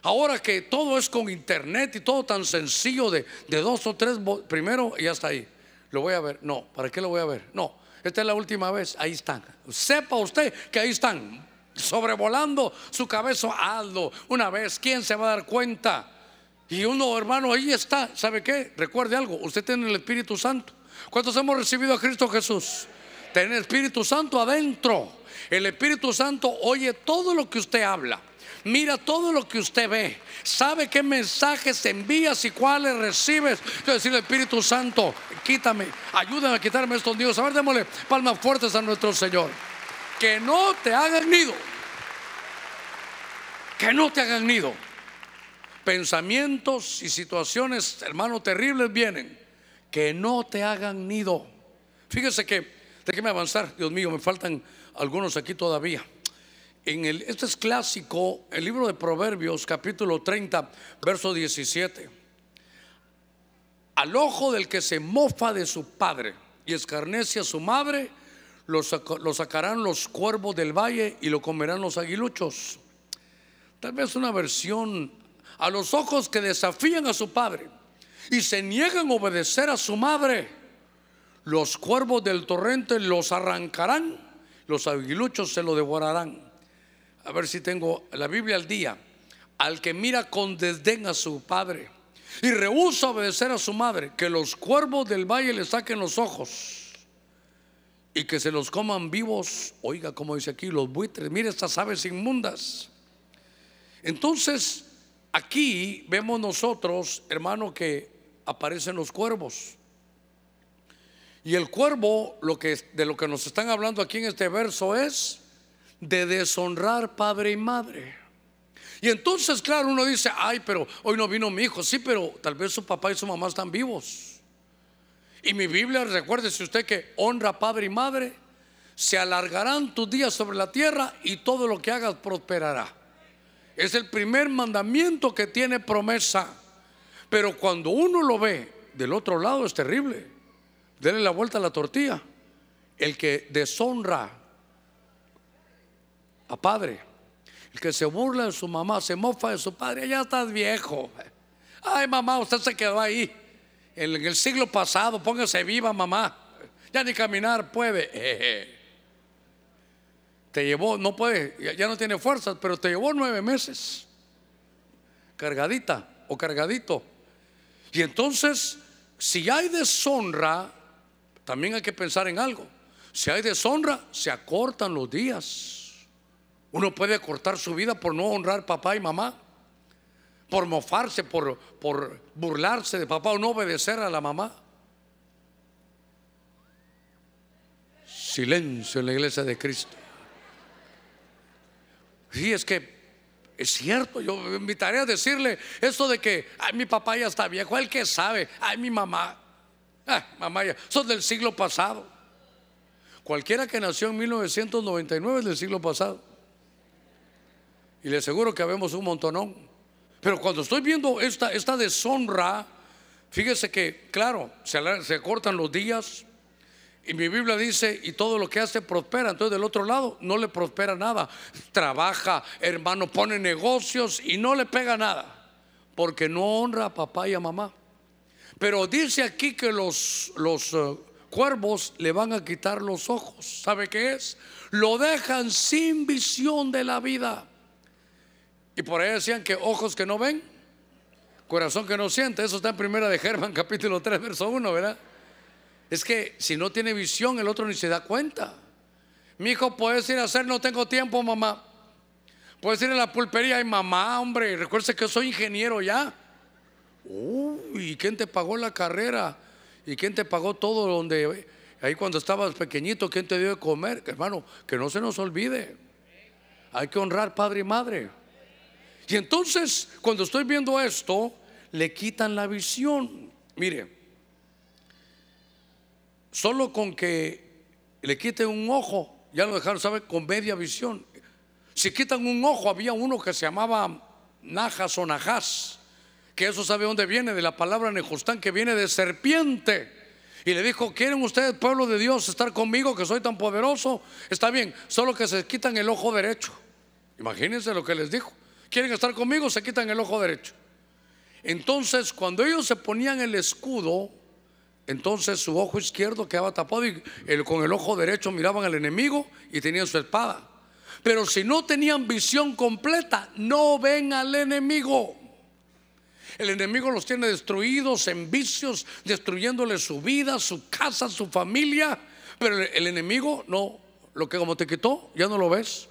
Ahora que todo es con internet y todo tan sencillo de, dos o tres, primero y hasta ahí. Lo voy a ver. No, ¿para qué lo voy a ver? No, esta es la última vez. Ahí están. Sepa usted que ahí están. Sobrevolando su cabeza, hazlo una vez. ¿Quién se va a dar cuenta? Y uno, hermano, ahí está. ¿Sabe qué? Recuerde algo. Usted tiene el Espíritu Santo. ¿Cuántos hemos recibido a Cristo Jesús? Tiene el Espíritu Santo adentro. El Espíritu Santo oye todo lo que usted habla mira todo lo que usted ve, sabe qué mensajes envías y cuáles recibes. Yo decirle, Espíritu Santo, quítame, ayúdame a quitarme estos nidos. A ver, démosle palmas fuertes a nuestro Señor. Que no te hagan nido. Que no te hagan nido. Pensamientos y situaciones, hermano, terribles vienen. Que no te hagan nido. Fíjese que, déjeme avanzar, Dios mío, me faltan algunos aquí todavía en el, este es clásico, el libro de Proverbios, capítulo 30, verso 17. Al ojo del que se mofa de su padre y escarnece a su madre, lo, sacarán los cuervos del valle y lo comerán los aguiluchos. Tal vez una versión a los ojos que desafían a su padre y se niegan a obedecer a su madre. Los cuervos del torrente los arrancarán, los aguiluchos se lo devorarán a ver si tengo la Biblia al día, al que mira con desdén a su padre y rehúsa obedecer a su madre, que los cuervos del valle le saquen los ojos y que se los coman vivos. Oiga, como dice aquí, los buitres. Mire estas aves inmundas. Entonces, aquí vemos nosotros, hermano, que aparecen los cuervos. Y el cuervo, lo que, de lo que nos están hablando aquí en este verso es de deshonrar padre y madre. Y entonces, claro, uno dice, ay, pero hoy no vino mi hijo. Sí, pero tal vez su papá y su mamá están vivos. Y mi Biblia, recuérdese usted que honra padre y madre, se alargarán tus días sobre la tierra y todo lo que hagas prosperará. Es el primer mandamiento que tiene promesa. Pero cuando uno lo ve del otro lado es terrible. Dele la vuelta a la tortilla. El que deshonra padre, el que se burla de su mamá, se mofa de su padre, ya estás viejo. Ay, mamá, usted se quedó ahí en el siglo pasado, póngase viva mamá, ya ni caminar puede. Te llevó, no puede, ya no tiene fuerzas, pero te llevó nueve meses, cargadita o cargadito. Y entonces, si hay deshonra, también hay que pensar en algo. Si hay deshonra, se acortan los días. Uno puede cortar su vida por no honrar papá y mamá por mofarse, por, por burlarse de papá o no obedecer a la mamá. Silencio en la iglesia de Cristo. Sí, es que es cierto, yo me invitaré a decirle esto de que ay, mi papá ya está viejo, el que sabe, ay, mi mamá, ah, mamá ya, son del siglo pasado. Cualquiera que nació en 1999 es del siglo pasado. Y le aseguro que habemos un montonón. Pero cuando estoy viendo esta, esta deshonra, fíjese que, claro, se, se cortan los días. Y mi Biblia dice, y todo lo que hace prospera. Entonces del otro lado no le prospera nada. Trabaja, hermano, pone negocios y no le pega nada. Porque no honra a papá y a mamá. Pero dice aquí que los, los eh, cuervos le van a quitar los ojos. ¿Sabe qué es? Lo dejan sin visión de la vida. Y por ahí decían que ojos que no ven, corazón que no siente. Eso está en primera de Germán, capítulo 3, verso 1, ¿verdad? Es que si no tiene visión, el otro ni se da cuenta. Mi hijo, puedes ir a hacer, no tengo tiempo, mamá. Puedes ir a la pulpería, y mamá, hombre, recuerde que soy ingeniero ya. Uy, ¿y quién te pagó la carrera? ¿Y quién te pagó todo donde ahí cuando estabas pequeñito, quién te dio de comer? Hermano, que no se nos olvide. Hay que honrar padre y madre. Y entonces, cuando estoy viendo esto, le quitan la visión. Mire, solo con que le quiten un ojo, ya lo dejaron, ¿sabe? Con media visión. Si quitan un ojo, había uno que se llamaba Najas o Najas, que eso sabe dónde viene, de la palabra Nejustán, que viene de serpiente. Y le dijo, ¿quieren ustedes, pueblo de Dios, estar conmigo, que soy tan poderoso? Está bien, solo que se quitan el ojo derecho. Imagínense lo que les dijo quieren estar conmigo, se quitan el ojo derecho. Entonces, cuando ellos se ponían el escudo, entonces su ojo izquierdo quedaba tapado y con el ojo derecho miraban al enemigo y tenían su espada. Pero si no tenían visión completa, no ven al enemigo. El enemigo los tiene destruidos en vicios, destruyéndole su vida, su casa, su familia. Pero el enemigo no, lo que como te quitó, ya no lo ves.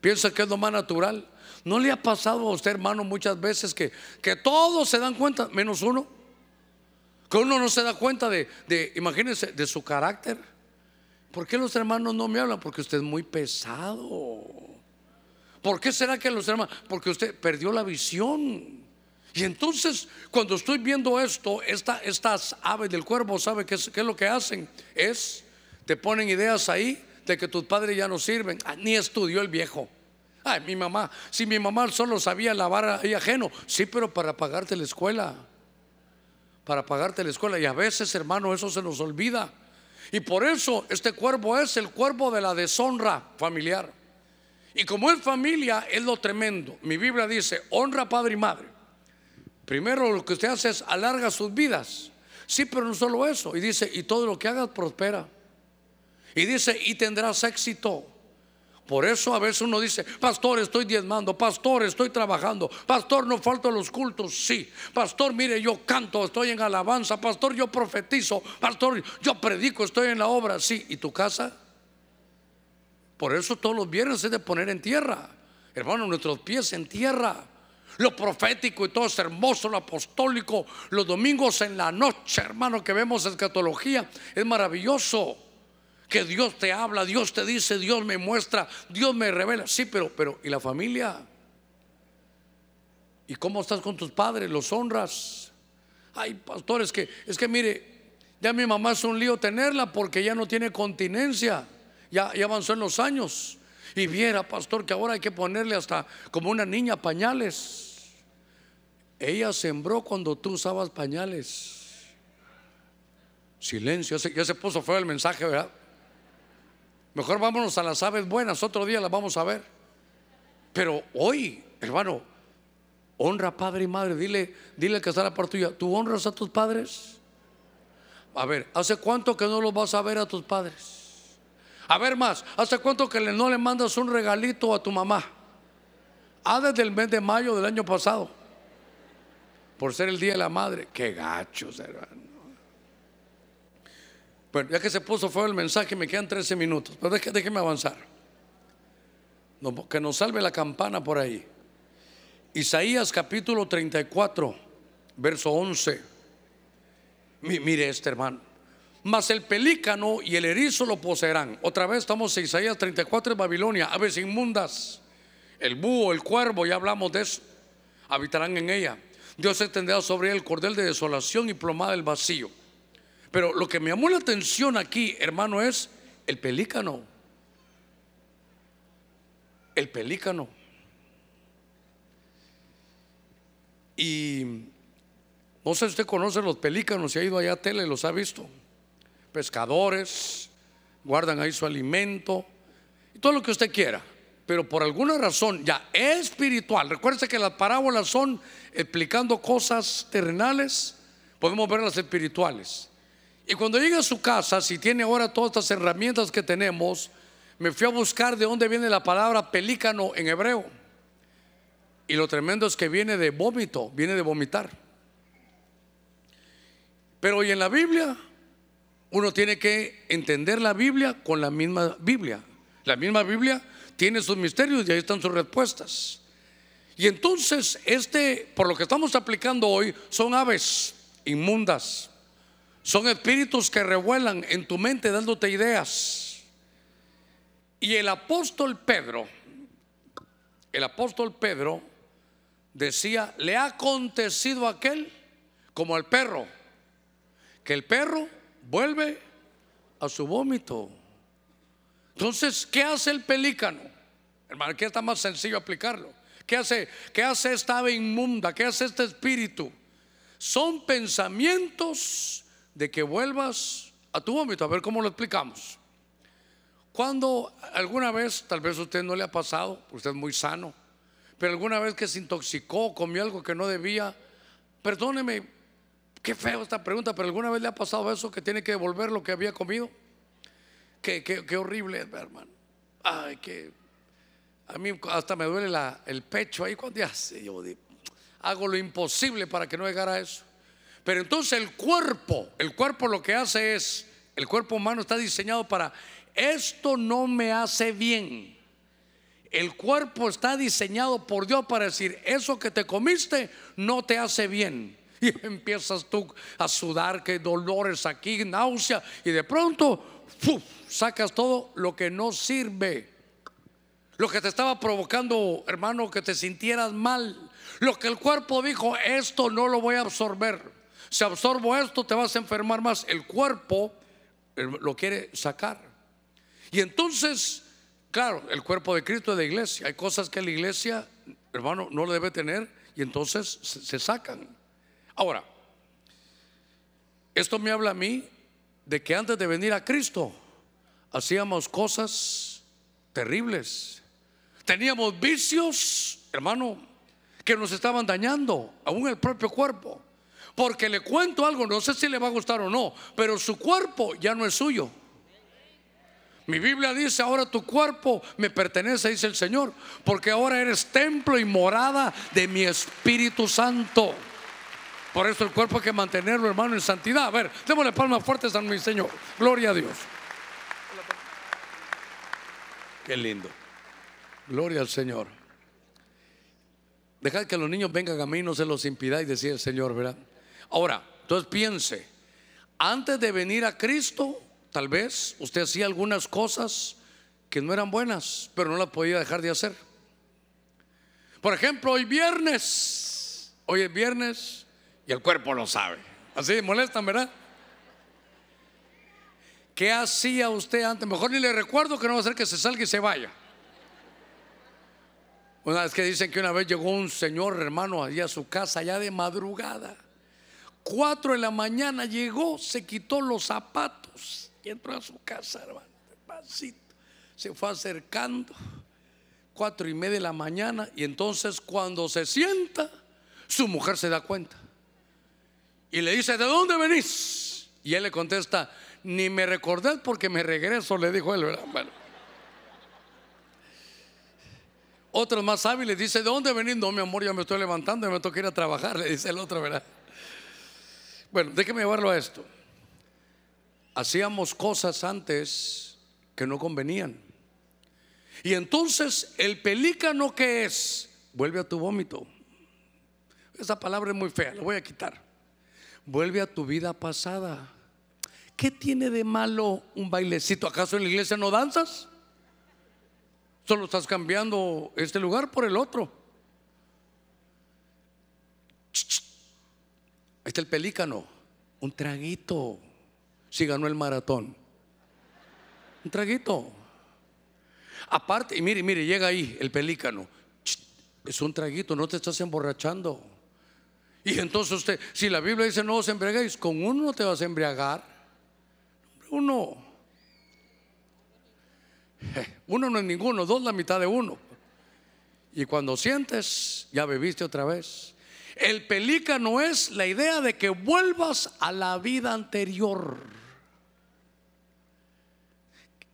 Piensa que es lo más natural. ¿No le ha pasado a usted, hermano, muchas veces que, que todos se dan cuenta, menos uno? Que uno no se da cuenta de, de, imagínense, de su carácter. ¿Por qué los hermanos no me hablan? Porque usted es muy pesado. ¿Por qué será que los hermanos? Porque usted perdió la visión. Y entonces, cuando estoy viendo esto, estas aves del cuervo, ¿sabe qué es, qué es, lo que hacen? Es, te ponen ideas ahí de que tus padres ya no sirven. Ah, ni estudió el viejo. Ay, mi mamá, si mi mamá solo sabía lavar ahí ajeno, sí, pero para pagarte la escuela, para pagarte la escuela. Y a veces, hermano, eso se nos olvida. Y por eso este cuervo es el cuervo de la deshonra familiar. Y como es familia, es lo tremendo. Mi Biblia dice, honra padre y madre. Primero lo que usted hace es alarga sus vidas. Sí, pero no solo eso. Y dice, y todo lo que hagas prospera. Y dice, y tendrás éxito. Por eso a veces uno dice, pastor, estoy diezmando, pastor, estoy trabajando, pastor, no falto los cultos, sí, pastor, mire, yo canto, estoy en alabanza, pastor, yo profetizo, pastor, yo predico, estoy en la obra, sí, ¿y tu casa? Por eso todos los viernes es de poner en tierra, hermano, nuestros pies en tierra. Lo profético y todo es hermoso, lo apostólico, los domingos en la noche, hermano, que vemos escatología, es maravilloso que Dios te habla, Dios te dice, Dios me muestra, Dios me revela. Sí, pero, pero, ¿y la familia? ¿Y cómo estás con tus padres? ¿Los honras? Ay, pastores, que es que mire, ya mi mamá es un lío tenerla porque ya no tiene continencia, ya, ya avanzó en los años. Y viera, pastor, que ahora hay que ponerle hasta como una niña pañales. Ella sembró cuando tú usabas pañales. Silencio, ya se puso feo el mensaje, ¿verdad? Mejor vámonos a las aves buenas, otro día las vamos a ver. Pero hoy, hermano, honra padre y madre. Dile, dile que está la parte tuya. ¿Tú honras a tus padres? A ver, ¿hace cuánto que no los vas a ver a tus padres? A ver más, ¿hace cuánto que no le mandas un regalito a tu mamá? Ah, desde el mes de mayo del año pasado. Por ser el día de la madre. Qué gachos, hermano. Bueno, ya que se puso fue el mensaje, me quedan 13 minutos, pero déjeme, avanzar. que nos salve la campana por ahí. Isaías capítulo 34, verso 11. Mire este hermano. Mas el pelícano y el erizo lo poseerán. Otra vez estamos en Isaías 34 en Babilonia, aves inmundas. El búho, el cuervo, ya hablamos de eso. Habitarán en ella. Dios extenderá sobre él el cordel de desolación y plomada del vacío. Pero lo que me llamó la atención aquí, hermano, es el pelícano. El pelícano. Y no sé si usted conoce los pelícanos, si ha ido allá a tele, los ha visto. Pescadores, guardan ahí su alimento y todo lo que usted quiera. Pero por alguna razón ya espiritual, recuerde que las parábolas son explicando cosas terrenales, podemos ver las espirituales. Y cuando llegue a su casa, si tiene ahora todas estas herramientas que tenemos, me fui a buscar de dónde viene la palabra pelícano en hebreo. Y lo tremendo es que viene de vómito, viene de vomitar. Pero hoy en la Biblia, uno tiene que entender la Biblia con la misma Biblia. La misma Biblia tiene sus misterios y ahí están sus respuestas. Y entonces, este, por lo que estamos aplicando hoy, son aves inmundas son espíritus que revuelan en tu mente dándote ideas. Y el apóstol Pedro, el apóstol Pedro decía, le ha acontecido a aquel como al perro, que el perro vuelve a su vómito. Entonces, ¿qué hace el pelícano? Hermano, ¿qué está más sencillo aplicarlo? ¿Qué hace, ¿Qué hace esta ave inmunda? ¿Qué hace este espíritu? Son pensamientos de que vuelvas a tu vómito. A ver cómo lo explicamos. Cuando alguna vez, tal vez a usted no le ha pasado, usted es muy sano, pero alguna vez que se intoxicó, comió algo que no debía, perdóneme, qué feo esta pregunta, pero alguna vez le ha pasado eso que tiene que devolver lo que había comido. Qué, qué, horrible es, hermano. Ay, que a mí hasta me duele la, el pecho ahí cuando ya yo hago lo imposible para que no llegara a eso. Pero entonces el cuerpo, el cuerpo lo que hace es, el cuerpo humano está diseñado para, esto no me hace bien. El cuerpo está diseñado por Dios para decir, eso que te comiste no te hace bien. Y empiezas tú a sudar, que dolores aquí, náusea, y de pronto sacas todo lo que no sirve. Lo que te estaba provocando, hermano, que te sintieras mal. Lo que el cuerpo dijo, esto no lo voy a absorber si absorbo esto, te vas a enfermar más. El cuerpo lo quiere sacar. Y entonces, claro, el cuerpo de Cristo es de iglesia. Hay cosas que la iglesia, hermano, no lo debe tener y entonces se sacan. Ahora, esto me habla a mí de que antes de venir a Cristo hacíamos cosas terribles. Teníamos vicios, hermano, que nos estaban dañando, aún el propio cuerpo. Porque le cuento algo, no sé si le va a gustar o no, pero su cuerpo ya no es suyo. Mi Biblia dice, ahora tu cuerpo me pertenece, dice el Señor, porque ahora eres templo y morada de mi Espíritu Santo. Por eso el cuerpo hay que mantenerlo, hermano, en santidad. A ver, démosle palmas fuertes a mi Señor. Gloria a Dios. Qué lindo. Gloria al Señor. Dejad que los niños vengan a mí, no se los impidáis, decía el Señor, ¿verdad? Ahora, entonces piense, antes de venir a Cristo, tal vez usted hacía algunas cosas que no eran buenas, pero no las podía dejar de hacer. Por ejemplo, hoy viernes, hoy es viernes y el cuerpo lo sabe. Así molestan, ¿verdad? ¿Qué hacía usted antes? Mejor ni le recuerdo que no va a hacer que se salga y se vaya. Una vez que dicen que una vez llegó un señor hermano allí a su casa, ya de madrugada. Cuatro de la mañana llegó, se quitó los zapatos y entró a su casa, hermano. Se fue acercando. Cuatro y media de la mañana. Y entonces cuando se sienta, su mujer se da cuenta. Y le dice, ¿de dónde venís? Y él le contesta, ni me recordé porque me regreso, le dijo él, ¿verdad? Bueno. Otros más hábiles dice, ¿de dónde venís? No, mi amor, ya me estoy levantando, me toca ir a trabajar, le dice el otro, ¿verdad? Bueno, déjeme llevarlo a esto. Hacíamos cosas antes que no convenían. Y entonces el pelícano que es, vuelve a tu vómito. Esa palabra es muy fea, la voy a quitar. Vuelve a tu vida pasada. ¿Qué tiene de malo un bailecito? ¿Acaso en la iglesia no danzas? Solo estás cambiando este lugar por el otro. Ahí está el pelícano. Un traguito. Si ganó el maratón. Un traguito. Aparte, y mire, mire, llega ahí el pelícano. Es un traguito, no te estás emborrachando. Y entonces usted, si la Biblia dice no os embriaguéis, con uno no te vas a embriagar. Uno. Uno no es ninguno, dos la mitad de uno. Y cuando sientes, ya bebiste otra vez. El pelícano es la idea de que vuelvas a la vida anterior.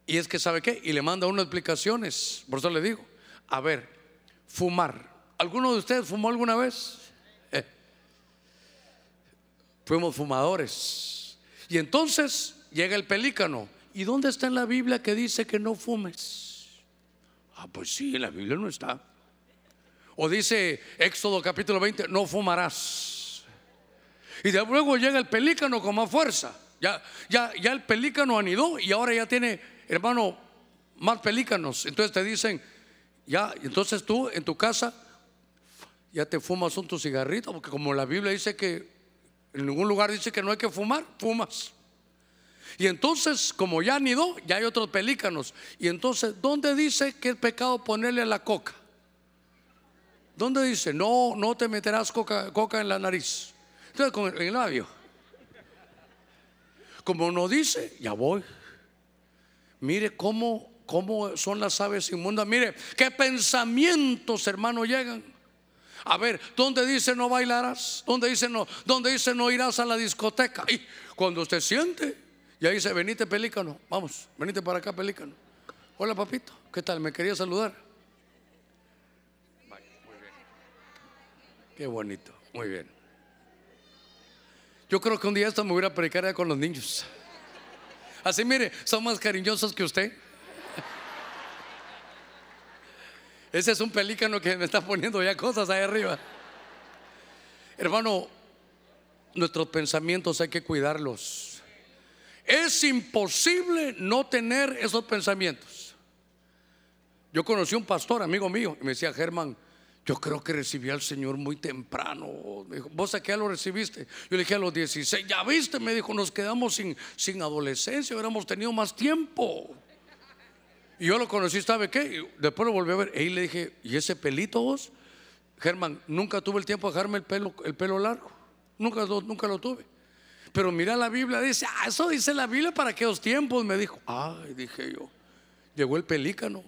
Y es que sabe qué, y le manda unas explicaciones, por eso le digo, a ver, fumar. ¿Alguno de ustedes fumó alguna vez? Eh. Fuimos fumadores. Y entonces llega el pelícano ¿Y dónde está en la Biblia que dice que no fumes? Ah, pues sí, en la Biblia no está. O dice Éxodo capítulo 20, no fumarás. Y de luego llega el pelícano con más fuerza. Ya, ya, ya el pelícano anidó y ahora ya tiene, hermano, más pelícanos. Entonces te dicen, ya, entonces tú en tu casa ya te fumas un tu cigarrito, porque como la Biblia dice que en ningún lugar dice que no hay que fumar, fumas. Y entonces, como ya anidó, ya hay otros pelícanos. Y entonces, ¿dónde dice que es pecado ponerle a la coca? ¿Dónde dice? No, no te meterás coca, coca en la nariz. Entonces, con el, labio. Como no dice, ya voy. Mire cómo, cómo son las aves inmundas. Mire qué pensamientos, hermano, llegan. A ver, ¿dónde dice no bailarás? ¿Dónde dice no? ¿Dónde dice no irás a la discoteca? Y cuando usted siente, y ahí dice, venite pelícano, vamos, venite para acá pelícano. Hola papito, ¿qué tal? ¿Me quería saludar? muy bien. Qué bonito, muy bien. Yo creo que un día esto me hubiera a predicar con los niños. Así mire, son más cariñosos que usted. Ese es un pelícano que me está poniendo ya cosas ahí arriba. Hermano, nuestros pensamientos hay que cuidarlos. Es imposible no tener esos pensamientos. Yo conocí un pastor, amigo mío, y me decía, Germán, yo creo que recibí al Señor muy temprano. Me dijo, ¿vos a qué lo recibiste? Yo le dije a los 16, ya viste, me dijo, nos quedamos sin, sin adolescencia, hubiéramos tenido más tiempo. Y yo lo conocí, ¿sabe qué? después lo volví a ver. Y le dije, ¿y ese pelito vos? Germán, nunca tuve el tiempo de dejarme el pelo, el pelo largo. Nunca, nunca lo tuve. Pero mira la Biblia, dice, ah, eso dice la Biblia para aquellos tiempos. Me dijo, ay, dije yo, llegó el pelícano.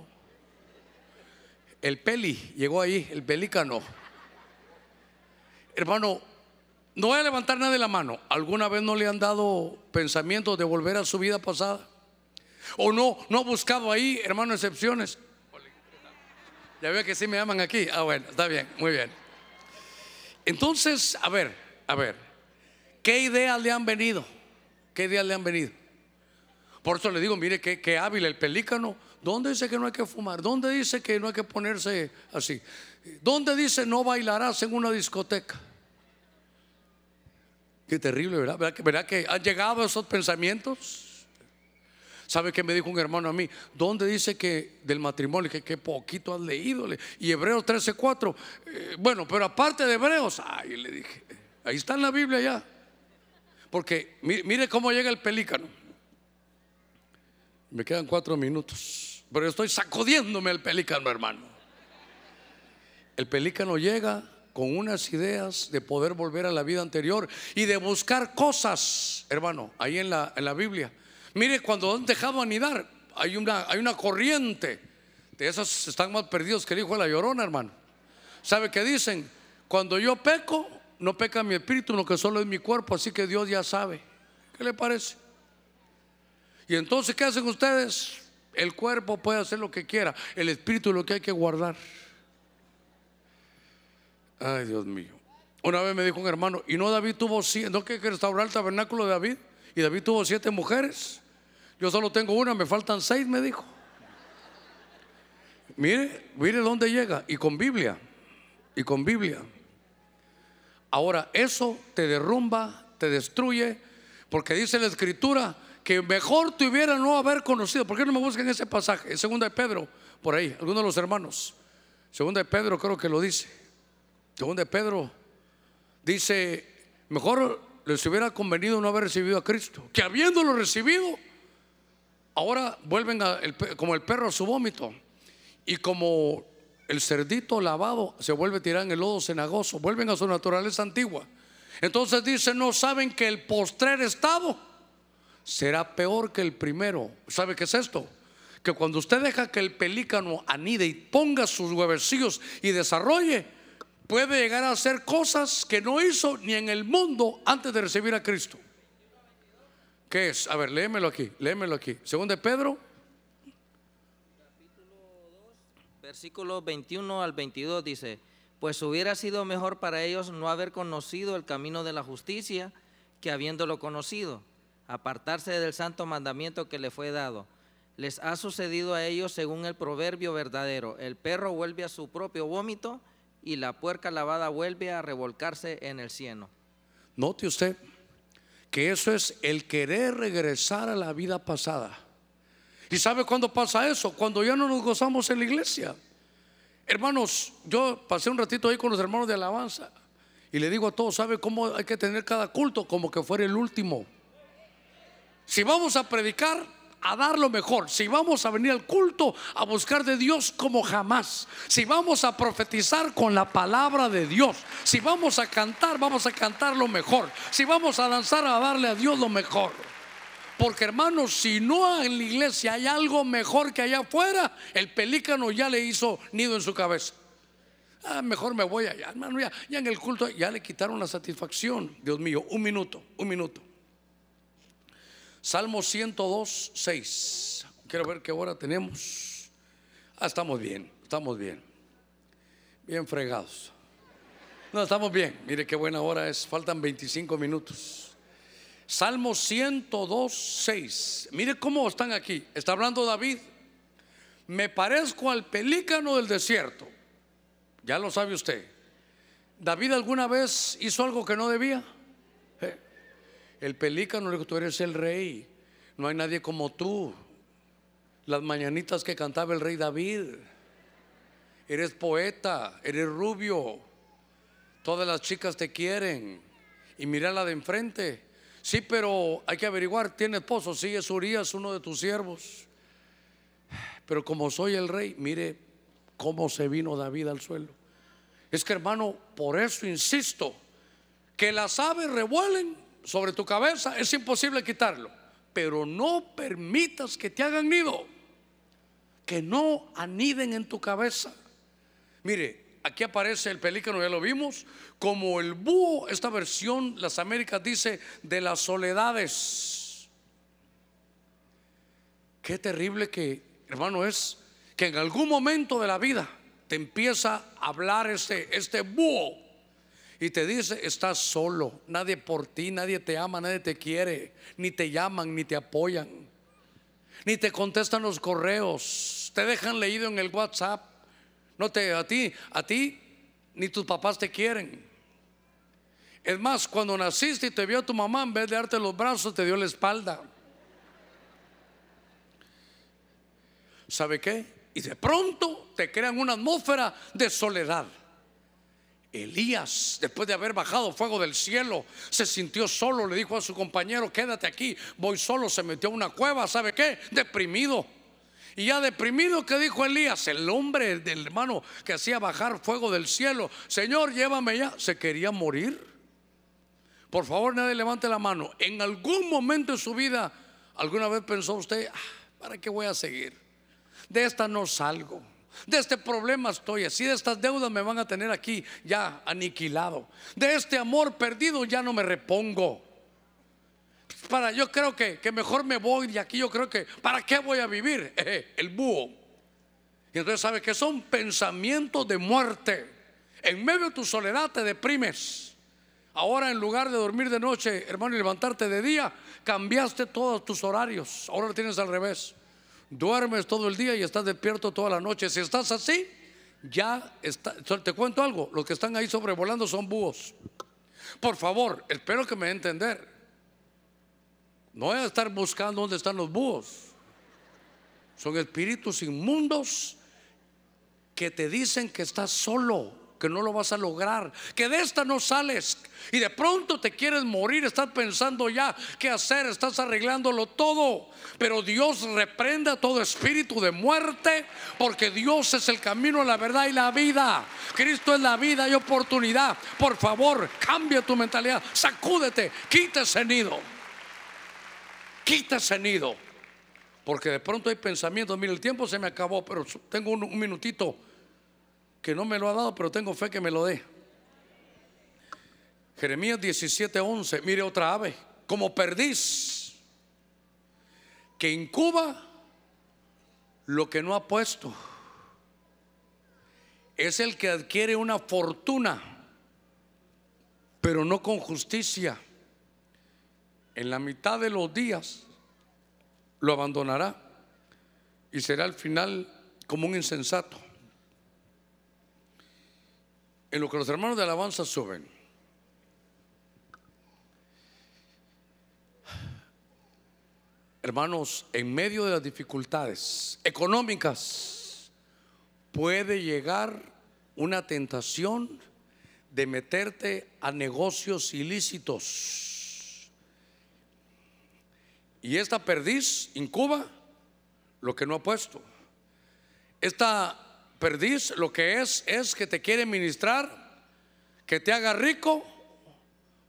El peli, llegó ahí, el pelícano. Hermano, no voy a levantar nada de la mano. ¿Alguna vez no le han dado pensamientos de volver a su vida pasada? O no, no ha buscado ahí, hermano, excepciones. Ya veo que sí me llaman aquí. Ah, bueno, está bien, muy bien. Entonces, a ver, a ver, ¿qué ideas le han venido? ¿Qué ideas le han venido? Por eso le digo, mire qué, hábil el pelícano. ¿Dónde dice que no hay que fumar? ¿Dónde dice que no hay que ponerse así? ¿Dónde dice no bailarás en una discoteca? Qué terrible, ¿verdad? ¿Verdad que, ¿verdad que han llegado esos pensamientos? ¿Sabe qué me dijo un hermano a mí? ¿Dónde dice que del matrimonio, que, qué poquito has leído? Y Hebreos 13:4. Eh, bueno, pero aparte de Hebreos, ay, le dije, ahí está en la Biblia ya. Porque mire, cómo llega el pelícano. Me quedan cuatro minutos, pero estoy sacudiéndome el pelícano, hermano. El pelícano llega con unas ideas de poder volver a la vida anterior y de buscar cosas, hermano, ahí en la, en la Biblia Mire, cuando han dejado anidar, hay una, hay una corriente. De esos están más perdidos que el hijo la llorona, hermano. ¿Sabe qué dicen? Cuando yo peco, no peca mi espíritu, lo que solo es mi cuerpo, así que Dios ya sabe. ¿Qué le parece? Y entonces, ¿qué hacen ustedes? El cuerpo puede hacer lo que quiera, el espíritu es lo que hay que guardar. Ay, Dios mío. Una vez me dijo un hermano, ¿y no David tuvo, no que restaurar el tabernáculo de David? Y David tuvo siete mujeres. Yo solo tengo una, me faltan seis, me dijo. Mire, mire dónde llega. Y con Biblia. Y con Biblia. Ahora, eso te derrumba, te destruye, porque dice la escritura que mejor te hubiera no haber conocido. ¿Por qué no me buscan ese pasaje? Segunda de Pedro, por ahí, algunos de los hermanos. Segunda de Pedro creo que lo dice. Segunda de Pedro dice, mejor les hubiera convenido no haber recibido a Cristo, que habiéndolo recibido, Ahora vuelven como el perro a su vómito y como el cerdito lavado se vuelve a tirar en el lodo cenagoso, vuelven a su naturaleza antigua. Entonces dice, no saben que el postrer estado será peor que el primero. ¿Sabe qué es esto? Que cuando usted deja que el pelícano anide y ponga sus huevecillos y desarrolle, puede llegar a hacer cosas que no hizo ni en el mundo antes de recibir a Cristo. ¿Qué es? A ver, léemelo aquí, léemelo aquí. Según Pedro. Capítulo 2, versículo 21 al 22 dice, pues hubiera sido mejor para ellos no haber conocido el camino de la justicia que habiéndolo conocido, apartarse del santo mandamiento que le fue dado. Les ha sucedido a ellos según el proverbio verdadero, el perro vuelve a su propio vómito y la puerca lavada vuelve a revolcarse en el cieno. Note usted que eso es el querer regresar a la vida pasada. ¿Y sabe cuándo pasa eso? Cuando ya no nos gozamos en la iglesia. Hermanos, yo pasé un ratito ahí con los hermanos de alabanza y le digo a todos, ¿sabe cómo hay que tener cada culto? Como que fuera el último. Si vamos a predicar, a dar lo mejor, si vamos a venir al culto a buscar de Dios como jamás, si vamos a profetizar con la palabra de Dios, si vamos a cantar, vamos a cantar lo mejor, si vamos a danzar, a darle a Dios lo mejor. Porque hermanos, si no en la iglesia hay algo mejor que allá afuera, el pelícano ya le hizo nido en su cabeza. Ah, mejor me voy allá, hermano, ya, ya en el culto ya le quitaron la satisfacción. Dios mío, un minuto, un minuto. Salmo 102, 6. Quiero ver qué hora tenemos. Ah, estamos bien, estamos bien. Bien fregados. No, estamos bien. Mire qué buena hora es. Faltan 25 minutos. Salmo 102, 6. Mire cómo están aquí. Está hablando David. Me parezco al pelícano del desierto. Ya lo sabe usted. David alguna vez hizo algo que no debía. El pelícano le dijo, tú eres el rey, no hay nadie como tú. Las mañanitas que cantaba el rey David. Eres poeta, eres rubio. Todas las chicas te quieren. Y mira la de enfrente. Sí, pero hay que averiguar, ¿tiene esposo? Sí, es Urias, uno de tus siervos. Pero como soy el rey, mire cómo se vino David al suelo. Es que hermano, por eso insisto, que las aves revuelen sobre tu cabeza, es imposible quitarlo. Pero no permitas que te hagan nido. Que no aniden en tu cabeza. Mire, aquí aparece el pelícano, ya lo vimos, como el búho, esta versión, las Américas dice, de las soledades. qué terrible que, hermano, es que en algún momento de la vida te empieza a hablar este, este búho y te dice, estás solo, nadie por ti, nadie te ama, nadie te quiere, ni te llaman, ni te apoyan, ni te contestan los correos, te dejan leído en el WhatsApp, no te, a ti, a ti, ni tus papás te quieren. Es más, cuando naciste y te vio tu mamá, en vez de darte los brazos, te dio la espalda. ¿Sabe qué? Y de pronto te crean una atmósfera de soledad. Elías, después de haber bajado fuego del cielo, se sintió solo, le dijo a su compañero, quédate aquí, voy solo, se metió a una cueva, ¿sabe qué? Deprimido. Y ya deprimido, ¿qué dijo Elías? El hombre del hermano que hacía bajar fuego del cielo, Señor, llévame ya, se quería morir. Por favor, nadie levante la mano. En algún momento de su vida, ¿alguna vez pensó usted, ah, ¿para qué voy a seguir? De esta no salgo. De este problema estoy así, de estas deudas me van a tener aquí ya aniquilado. De este amor perdido ya no me repongo. Para, yo creo que, que mejor me voy de aquí. Yo creo que, ¿para qué voy a vivir? el búho. Y entonces, ¿sabe que son pensamientos de muerte? En medio de tu soledad te deprimes. Ahora, en lugar de dormir de noche, hermano, y levantarte de día, cambiaste todos tus horarios. Ahora lo tienes al revés duermes todo el día y estás despierto toda la noche. Si estás así, ya está. Te cuento algo: los que están ahí sobrevolando son búhos. Por favor, espero que me entender. No voy a estar buscando dónde están los búhos. Son espíritus inmundos que te dicen que estás solo que no lo vas a lograr, que de esta no sales y de pronto te quieres morir, estás pensando ya qué hacer, estás arreglándolo todo, pero Dios reprenda todo espíritu de muerte, porque Dios es el camino, la verdad y la vida. Cristo es la vida y oportunidad. Por favor, cambia tu mentalidad, sacúdete, quita ese nido, quita ese nido. Porque de pronto hay pensamientos, mire, el tiempo se me acabó, pero tengo un minutito que no me lo ha dado, pero tengo fe que me lo dé. Jeremías 17:11, mire otra ave, como perdiz, que incuba lo que no ha puesto. Es el que adquiere una fortuna, pero no con justicia. En la mitad de los días lo abandonará y será al final como un insensato en lo que los hermanos de alabanza suben. Hermanos, en medio de las dificultades económicas puede llegar una tentación de meterte a negocios ilícitos. Y esta perdiz incuba lo que no ha puesto. Esta perdiz lo que es es que te quiere ministrar, que te haga rico,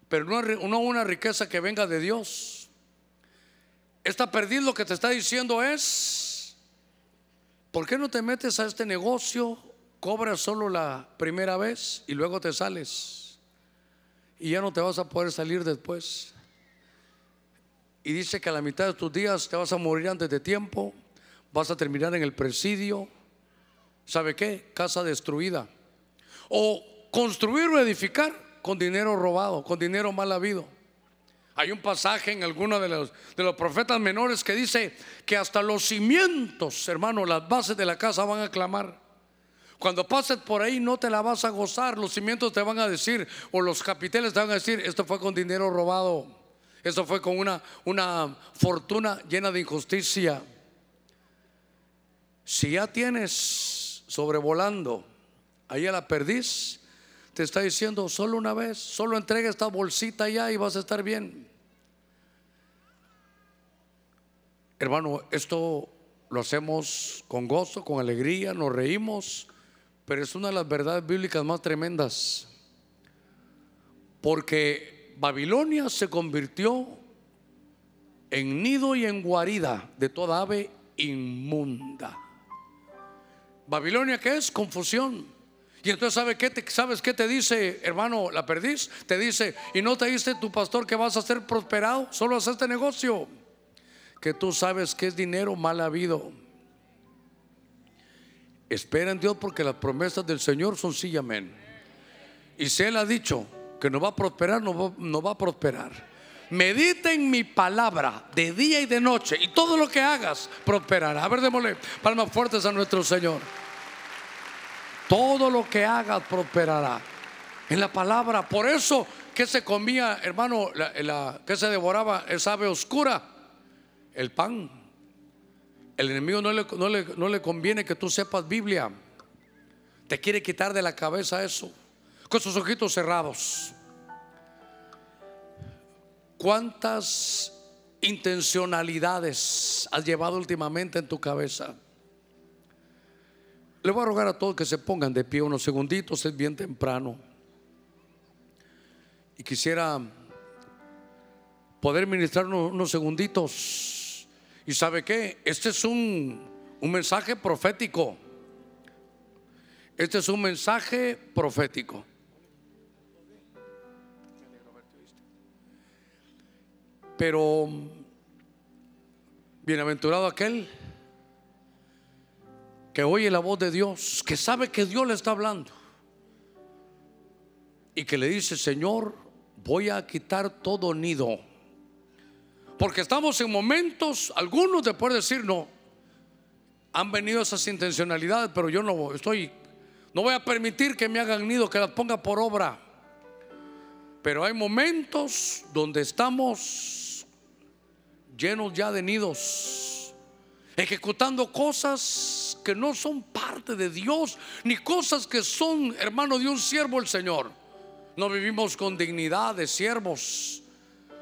pero no, una riqueza que venga de Dios. Esta perdiz lo que te está diciendo es, ¿por qué no te metes a este negocio? Cobras solo la primera vez y luego te sales. Y ya no te vas a poder salir después. Y dice que a la mitad de tus días te vas a morir antes de tiempo, vas a terminar en el presidio ¿sabe qué? Casa destruida. O construir o edificar con dinero robado, con dinero mal habido. Hay un pasaje en alguno de los, de los profetas menores que dice que hasta los cimientos, hermano, las bases de la casa van a clamar. Cuando pases por ahí no te la vas a gozar, los cimientos te van a decir, o los capiteles te van a decir, esto fue con dinero robado, esto fue con una, una fortuna llena de injusticia. Si ya tienes sobrevolando ahí a la perdiz, te está diciendo solo una vez, solo entrega esta bolsita ya y vas a estar bien. Hermano, esto lo hacemos con gozo, con alegría, nos reímos, pero es una de las verdades bíblicas más tremendas. Porque Babilonia se convirtió en nido y en guarida de toda ave inmunda. Babilonia, ¿qué es? Confusión. Y entonces, ¿sabe qué te, ¿sabes qué te dice, hermano, la perdiz? Te dice, ¿y no te dice tu pastor que vas a ser prosperado? Solo haz este negocio. que tú sabes que es dinero mal habido. Espera en Dios porque las promesas del Señor son sí y amén. Y si Él ha dicho que no va a prosperar, no va, no va a prosperar. Medita en mi palabra de día y de noche y todo lo que hagas prosperará. A ver, démosle palmas fuertes a nuestro Señor. Todo lo que hagas prosperará. En la palabra. Por eso que se comía, hermano, la, que se devoraba esa ave oscura. El pan. El enemigo no le, no le- no le conviene que tú sepas Biblia. Te quiere quitar de la cabeza eso. Con sus ojitos cerrados. ¿Cuántas intencionalidades has llevado últimamente en tu cabeza? Le voy a rogar a todos que se pongan de pie unos segunditos, es bien temprano. Y quisiera poder ministrar unos, segunditos. ¿Y sabe qué? Este es un, un mensaje profético. Este es un mensaje profético. Pero bienaventurado aquel que oye la voz de Dios, que sabe que Dios le está hablando y que le dice, Señor, voy a quitar todo nido. Porque estamos en momentos, algunos te pueden decir, no, han venido esas intencionalidades, pero yo no estoy, no voy a permitir que me hagan nido, que las ponga por obra. Pero hay momentos donde estamos llenos ya de nidos, ejecutando cosas que no son parte de Dios, ni cosas que son, hermano, de un siervo el Señor. No vivimos con dignidad de siervos,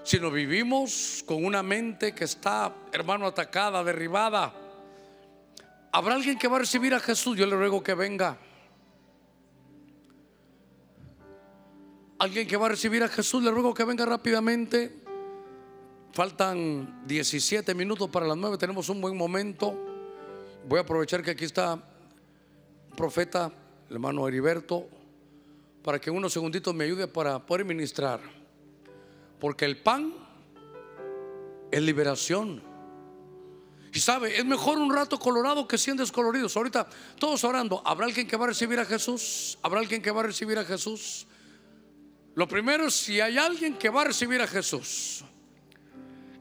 sino vivimos con una mente que está, hermano, atacada, derribada. ¿Habrá alguien que va a recibir a Jesús? Yo le ruego que venga. Alguien que va a recibir a Jesús, le ruego que venga rápidamente. Faltan 17 minutos para las 9, tenemos un buen momento. Voy a aprovechar que aquí está un profeta, el hermano Heriberto, para que unos segunditos me ayude para poder ministrar. Porque el pan es liberación. Y sabe, es mejor un rato colorado que 100 descoloridos. Ahorita todos orando, ¿habrá alguien que va a recibir a Jesús? ¿Habrá alguien que va a recibir a Jesús? Lo primero es si hay alguien que va a recibir a Jesús,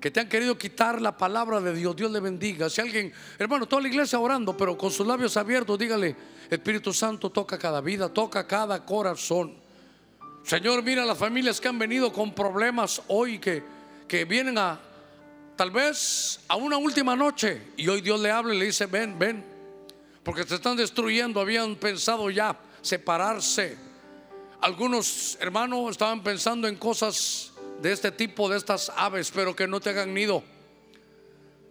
que te han querido quitar la palabra de Dios, Dios le bendiga. Si alguien, hermano, toda la iglesia orando, pero con sus labios abiertos, dígale, Espíritu Santo toca cada vida, toca cada corazón. Señor, mira las familias que han venido con problemas hoy, que, que vienen a, tal vez, a una última noche, y hoy Dios le habla y le dice, ven, ven, porque se están destruyendo, habían pensado ya separarse. Algunos hermanos estaban pensando en cosas de este tipo, de estas aves, pero que no te hagan nido.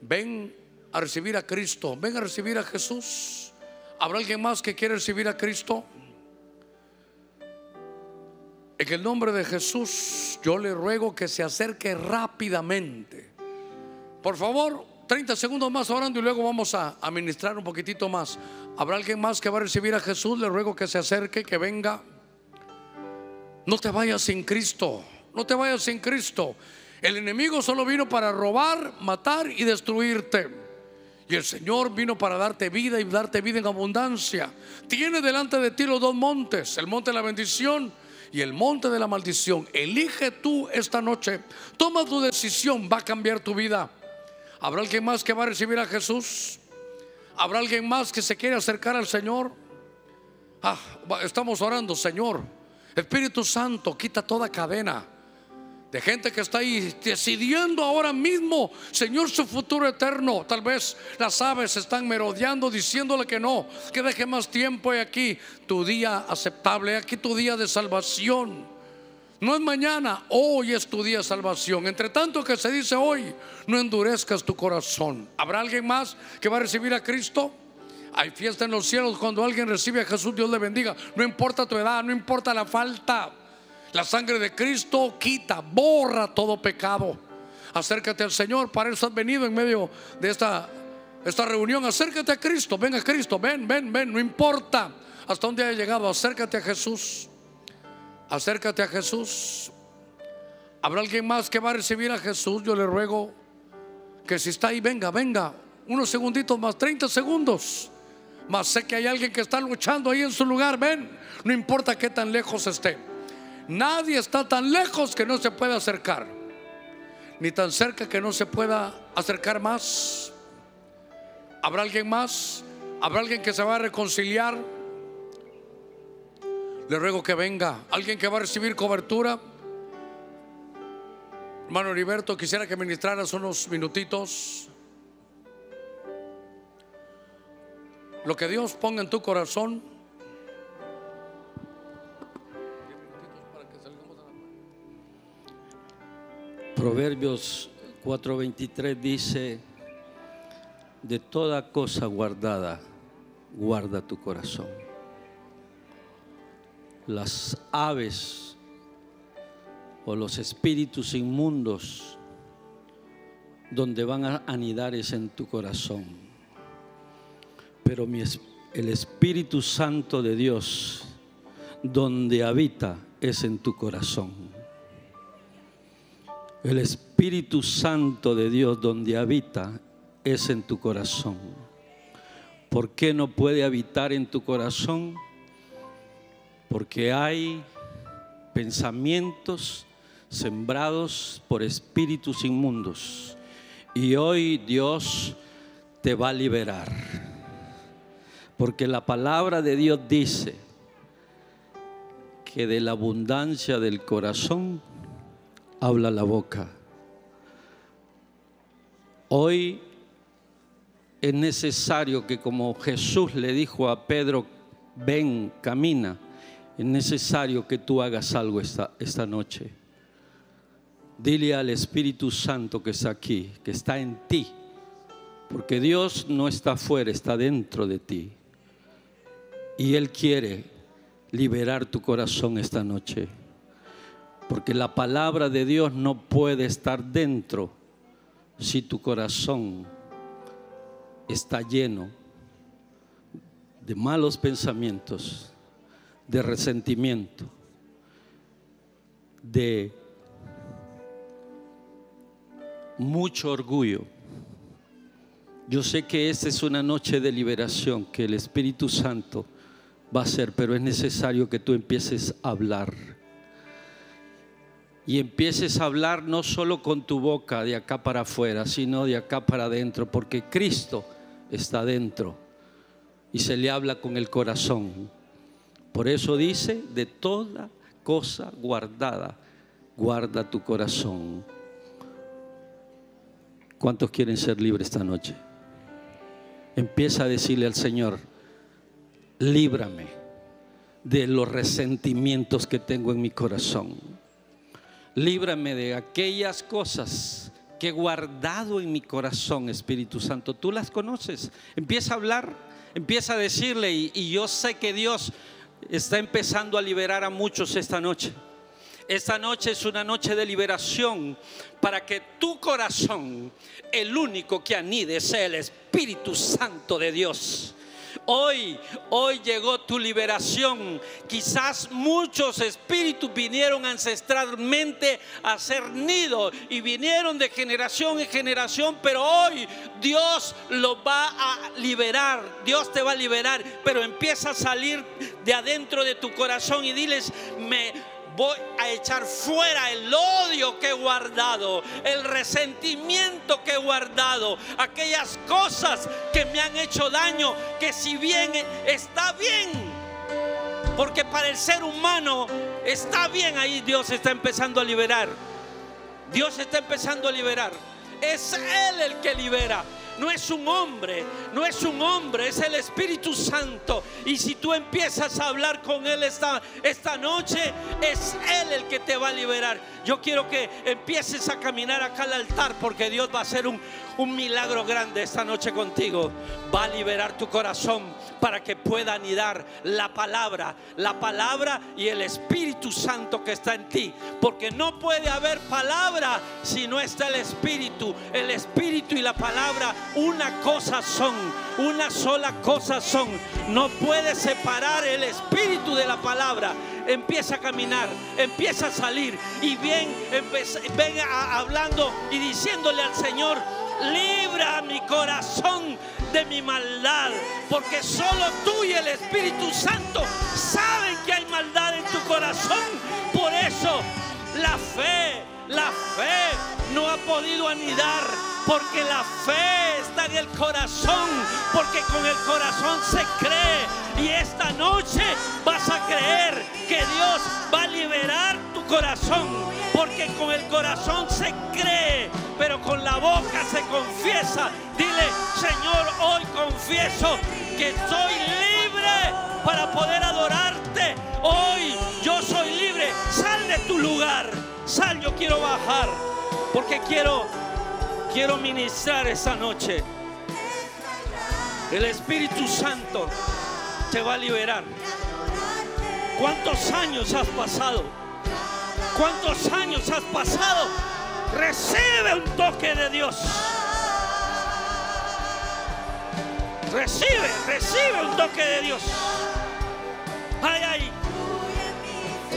Ven a recibir a Cristo, ven a recibir a Jesús. ¿Habrá alguien más que quiere recibir a Cristo? En el nombre de Jesús, yo le ruego que se acerque rápidamente. Por favor, 30 segundos más orando y luego vamos a administrar un poquitito más. ¿Habrá alguien más que va a recibir a Jesús? Le ruego que se acerque, que venga. No te vayas sin Cristo. No te vayas sin Cristo. El enemigo solo vino para robar, matar y destruirte. Y el Señor vino para darte vida y darte vida en abundancia. Tiene delante de ti los dos montes, el monte de la bendición y el monte de la maldición. Elige tú esta noche. Toma tu decisión, va a cambiar tu vida. ¿Habrá alguien más que va a recibir a Jesús? ¿Habrá alguien más que se quiere acercar al Señor? Ah, estamos orando, Señor. Espíritu Santo, quita toda cadena de gente que está ahí decidiendo ahora mismo, Señor, su futuro eterno. Tal vez las aves están merodeando diciéndole que no, que deje más tiempo y aquí tu día aceptable, aquí tu día de salvación. No es mañana, hoy es tu día de salvación. Entre tanto que se dice hoy, no endurezcas tu corazón. ¿Habrá alguien más que va a recibir a Cristo? Hay fiesta en los cielos cuando alguien recibe a Jesús, Dios le bendiga. No importa tu edad, no importa la falta. La sangre de Cristo quita, borra todo pecado. Acércate al Señor, para eso has venido en medio de esta, esta reunión. Acércate a Cristo, ven a Cristo, ven, ven, ven, no importa hasta dónde haya llegado, acércate a Jesús. Acércate a Jesús. ¿Habrá alguien más que va a recibir a Jesús? Yo le ruego que si está ahí, venga, venga, unos segunditos más, 30 segundos. Más sé que hay alguien que está luchando ahí en su lugar, ven, no importa qué tan lejos esté. Nadie está tan lejos que no se pueda acercar, ni tan cerca que no se pueda acercar más. ¿Habrá alguien más? ¿Habrá alguien que se va a reconciliar? Le ruego que venga. ¿Alguien que va a recibir cobertura? Hermano Heriberto, quisiera que ministraras unos minutitos. Lo que Dios ponga en tu corazón. Proverbios 4:23 dice, de toda cosa guardada, guarda tu corazón. Las aves o los espíritus inmundos donde van a anidar es en tu corazón. Pero el Espíritu Santo de Dios donde habita es en tu corazón. El Espíritu Santo de Dios donde habita es en tu corazón. ¿Por qué no puede habitar en tu corazón? Porque hay pensamientos sembrados por espíritus inmundos. Y hoy Dios te va a liberar. Porque la palabra de Dios dice que de la abundancia del corazón habla la boca. Hoy es necesario que como Jesús le dijo a Pedro, ven, camina, es necesario que tú hagas algo esta, esta noche. Dile al Espíritu Santo que está aquí, que está en ti, porque Dios no está afuera, está dentro de ti. Y Él quiere liberar tu corazón esta noche, porque la palabra de Dios no puede estar dentro si tu corazón está lleno de malos pensamientos, de resentimiento, de mucho orgullo. Yo sé que esta es una noche de liberación que el Espíritu Santo va a hacer, pero es necesario que tú empieces a hablar. Y empieces a hablar no solo con tu boca de acá para afuera, sino de acá para adentro, porque Cristo está dentro y se le habla con el corazón. Por eso dice, de toda cosa guardada, guarda tu corazón. ¿Cuántos quieren ser libres esta noche? Empieza a decirle al Señor, líbrame de los resentimientos que tengo en mi corazón. Líbrame de aquellas cosas que he guardado en mi corazón, Espíritu Santo. Tú las conoces. Empieza a hablar, empieza a decirle y, y yo sé que Dios está empezando a liberar a muchos esta noche. Esta noche es una noche de liberación para que tu corazón, el único que anide, sea el Espíritu Santo de Dios. Hoy, hoy llegó tu liberación. Quizás muchos espíritus vinieron ancestralmente a ser nido y vinieron de generación en generación, pero hoy Dios los va a liberar. Dios te va a liberar, pero empieza a salir de adentro de tu corazón y diles, me voy a echar fuera el odio que he guardado, el resentimiento que he guardado, aquellas cosas que me han hecho daño, que si bien está bien, porque para el ser humano está bien ahí, Dios está empezando a liberar. Dios está empezando a liberar. Es Él el que libera. No es un hombre, no es un hombre, es el Espíritu Santo. Y si tú empiezas a hablar con Él esta, esta noche, es Él el que te va a liberar. Yo quiero que empieces a caminar acá al altar porque Dios va a hacer un, un milagro grande esta noche contigo. Va a liberar tu corazón para que pueda anidar la palabra, la palabra y el Espíritu Santo que está en ti. Porque no puede haber palabra si no está el Espíritu. El Espíritu y la palabra una cosa son, una sola cosa son. No puedes separar el Espíritu de la palabra. Empieza a caminar, empieza a salir y bien, ven hablando y diciéndole al Señor, libra mi corazón de mi maldad, porque solo tú y el Espíritu Santo saben que hay maldad en tu corazón. Por eso la fe, la fe no ha podido anidar, porque la fe está en el corazón, porque con el corazón se cree. Y esta noche vas a creer que Dios va a liberar tu corazón, porque con el corazón se cree, pero con la boca se confiesa. Dile, Señor, hoy confieso que soy libre para poder adorarte. Hoy yo soy libre. Sal de tu lugar. Sal, yo quiero bajar. Porque quiero, quiero ministrar esa noche. El Espíritu Santo te va a liberar. ¿Cuántos años has pasado? ¿Cuántos años has pasado? Recibe un toque de Dios. Recibe, recibe un toque de Dios. Ay, ay.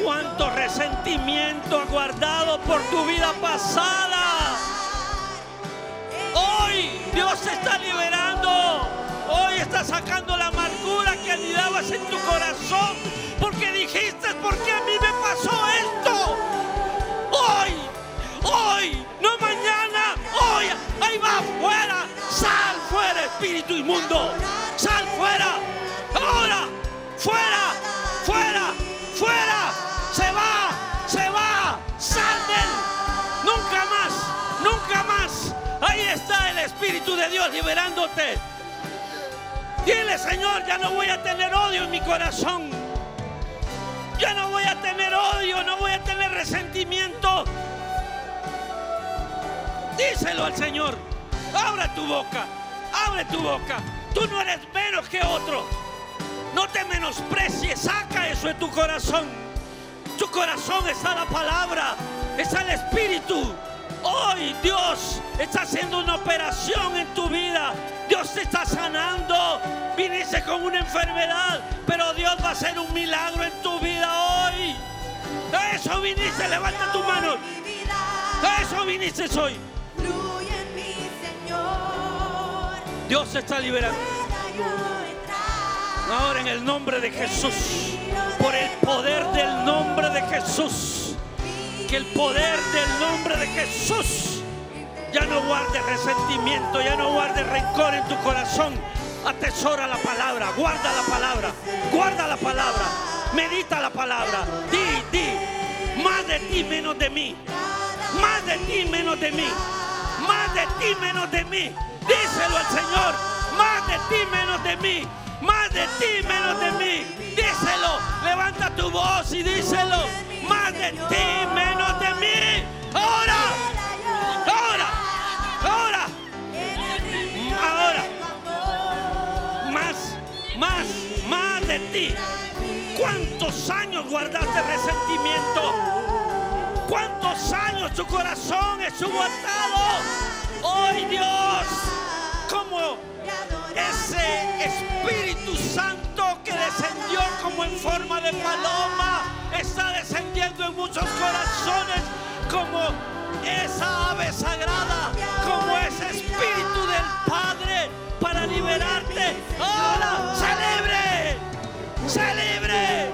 Cuánto resentimiento ha guardado por tu vida pasada. Hoy Dios te está liberando. Hoy está sacando la anidabas en tu corazón. Porque dijiste, ¿por qué a mí me pasó esto? Hoy, hoy, no mañana, hoy, ahí va afuera. Sal fuera, espíritu inmundo. Sal fuera. Ahora, fuera, fuera, fuera. Se va, se va. Sal de él. Nunca más, nunca más. Ahí está el Espíritu de Dios liberándote. Dile, Señor, ya no voy a tener odio en mi corazón. Ya no voy a tener odio, no voy a tener resentimiento. Díselo al Señor. Abre tu boca, abre tu boca. Tú no eres menos que otro. No te menosprecies, saca eso de tu corazón. Tu corazón está la palabra, está el Espíritu. Hoy Dios está haciendo una operación en tu vida. Dios te está sanando. Viniste con una enfermedad, pero Dios va a hacer un milagro en tu vida hoy. A eso viniste, levanta tu mano. A eso viniste hoy. Dios te está liberando. Ahora en el nombre de Jesús, por el poder del nombre de Jesús, el poder del nombre de Jesús ya no guarde resentimiento, ya no guarde rencor en tu corazón. Atesora la palabra, guarda la palabra, guarda la palabra, medita la palabra. Di, di, más de ti, menos de mí. Más de ti, menos de mí. Más de ti, menos de mí. Díselo al Señor. Más de ti, menos de mí. Más de ti, menos de mí. Díselo. Levanta tu voz y díselo. Más de ti, menos de mí. Ahora. Ahora. Ahora. Ahora. Más, más, más de ti. ¿Cuántos años guardaste resentimiento? ¿Cuántos años tu corazón estuvo atado? Hoy Dios, como ese Espíritu Santo que descendió como en forma de paloma, está descendiendo en muchos corazones como esa ave sagrada, como ese Espíritu del Padre para liberarte. Ahora, celebre, celebre.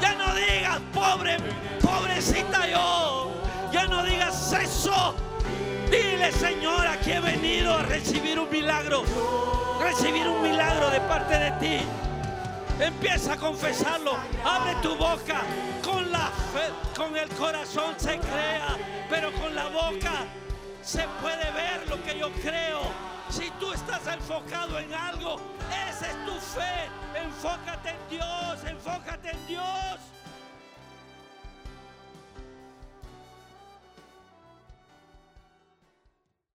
Ya no digas, pobre, pobrecita yo. Ya no digas eso. Dile, Señor, aquí he venido a recibir un milagro. Recibir un milagro de parte de ti. Empieza a confesarlo. Abre tu boca. Con la fe, con el corazón se crea, pero con la boca se puede ver lo que yo creo. Si tú estás enfocado en algo, esa es tu fe. Enfócate en Dios, enfócate en Dios.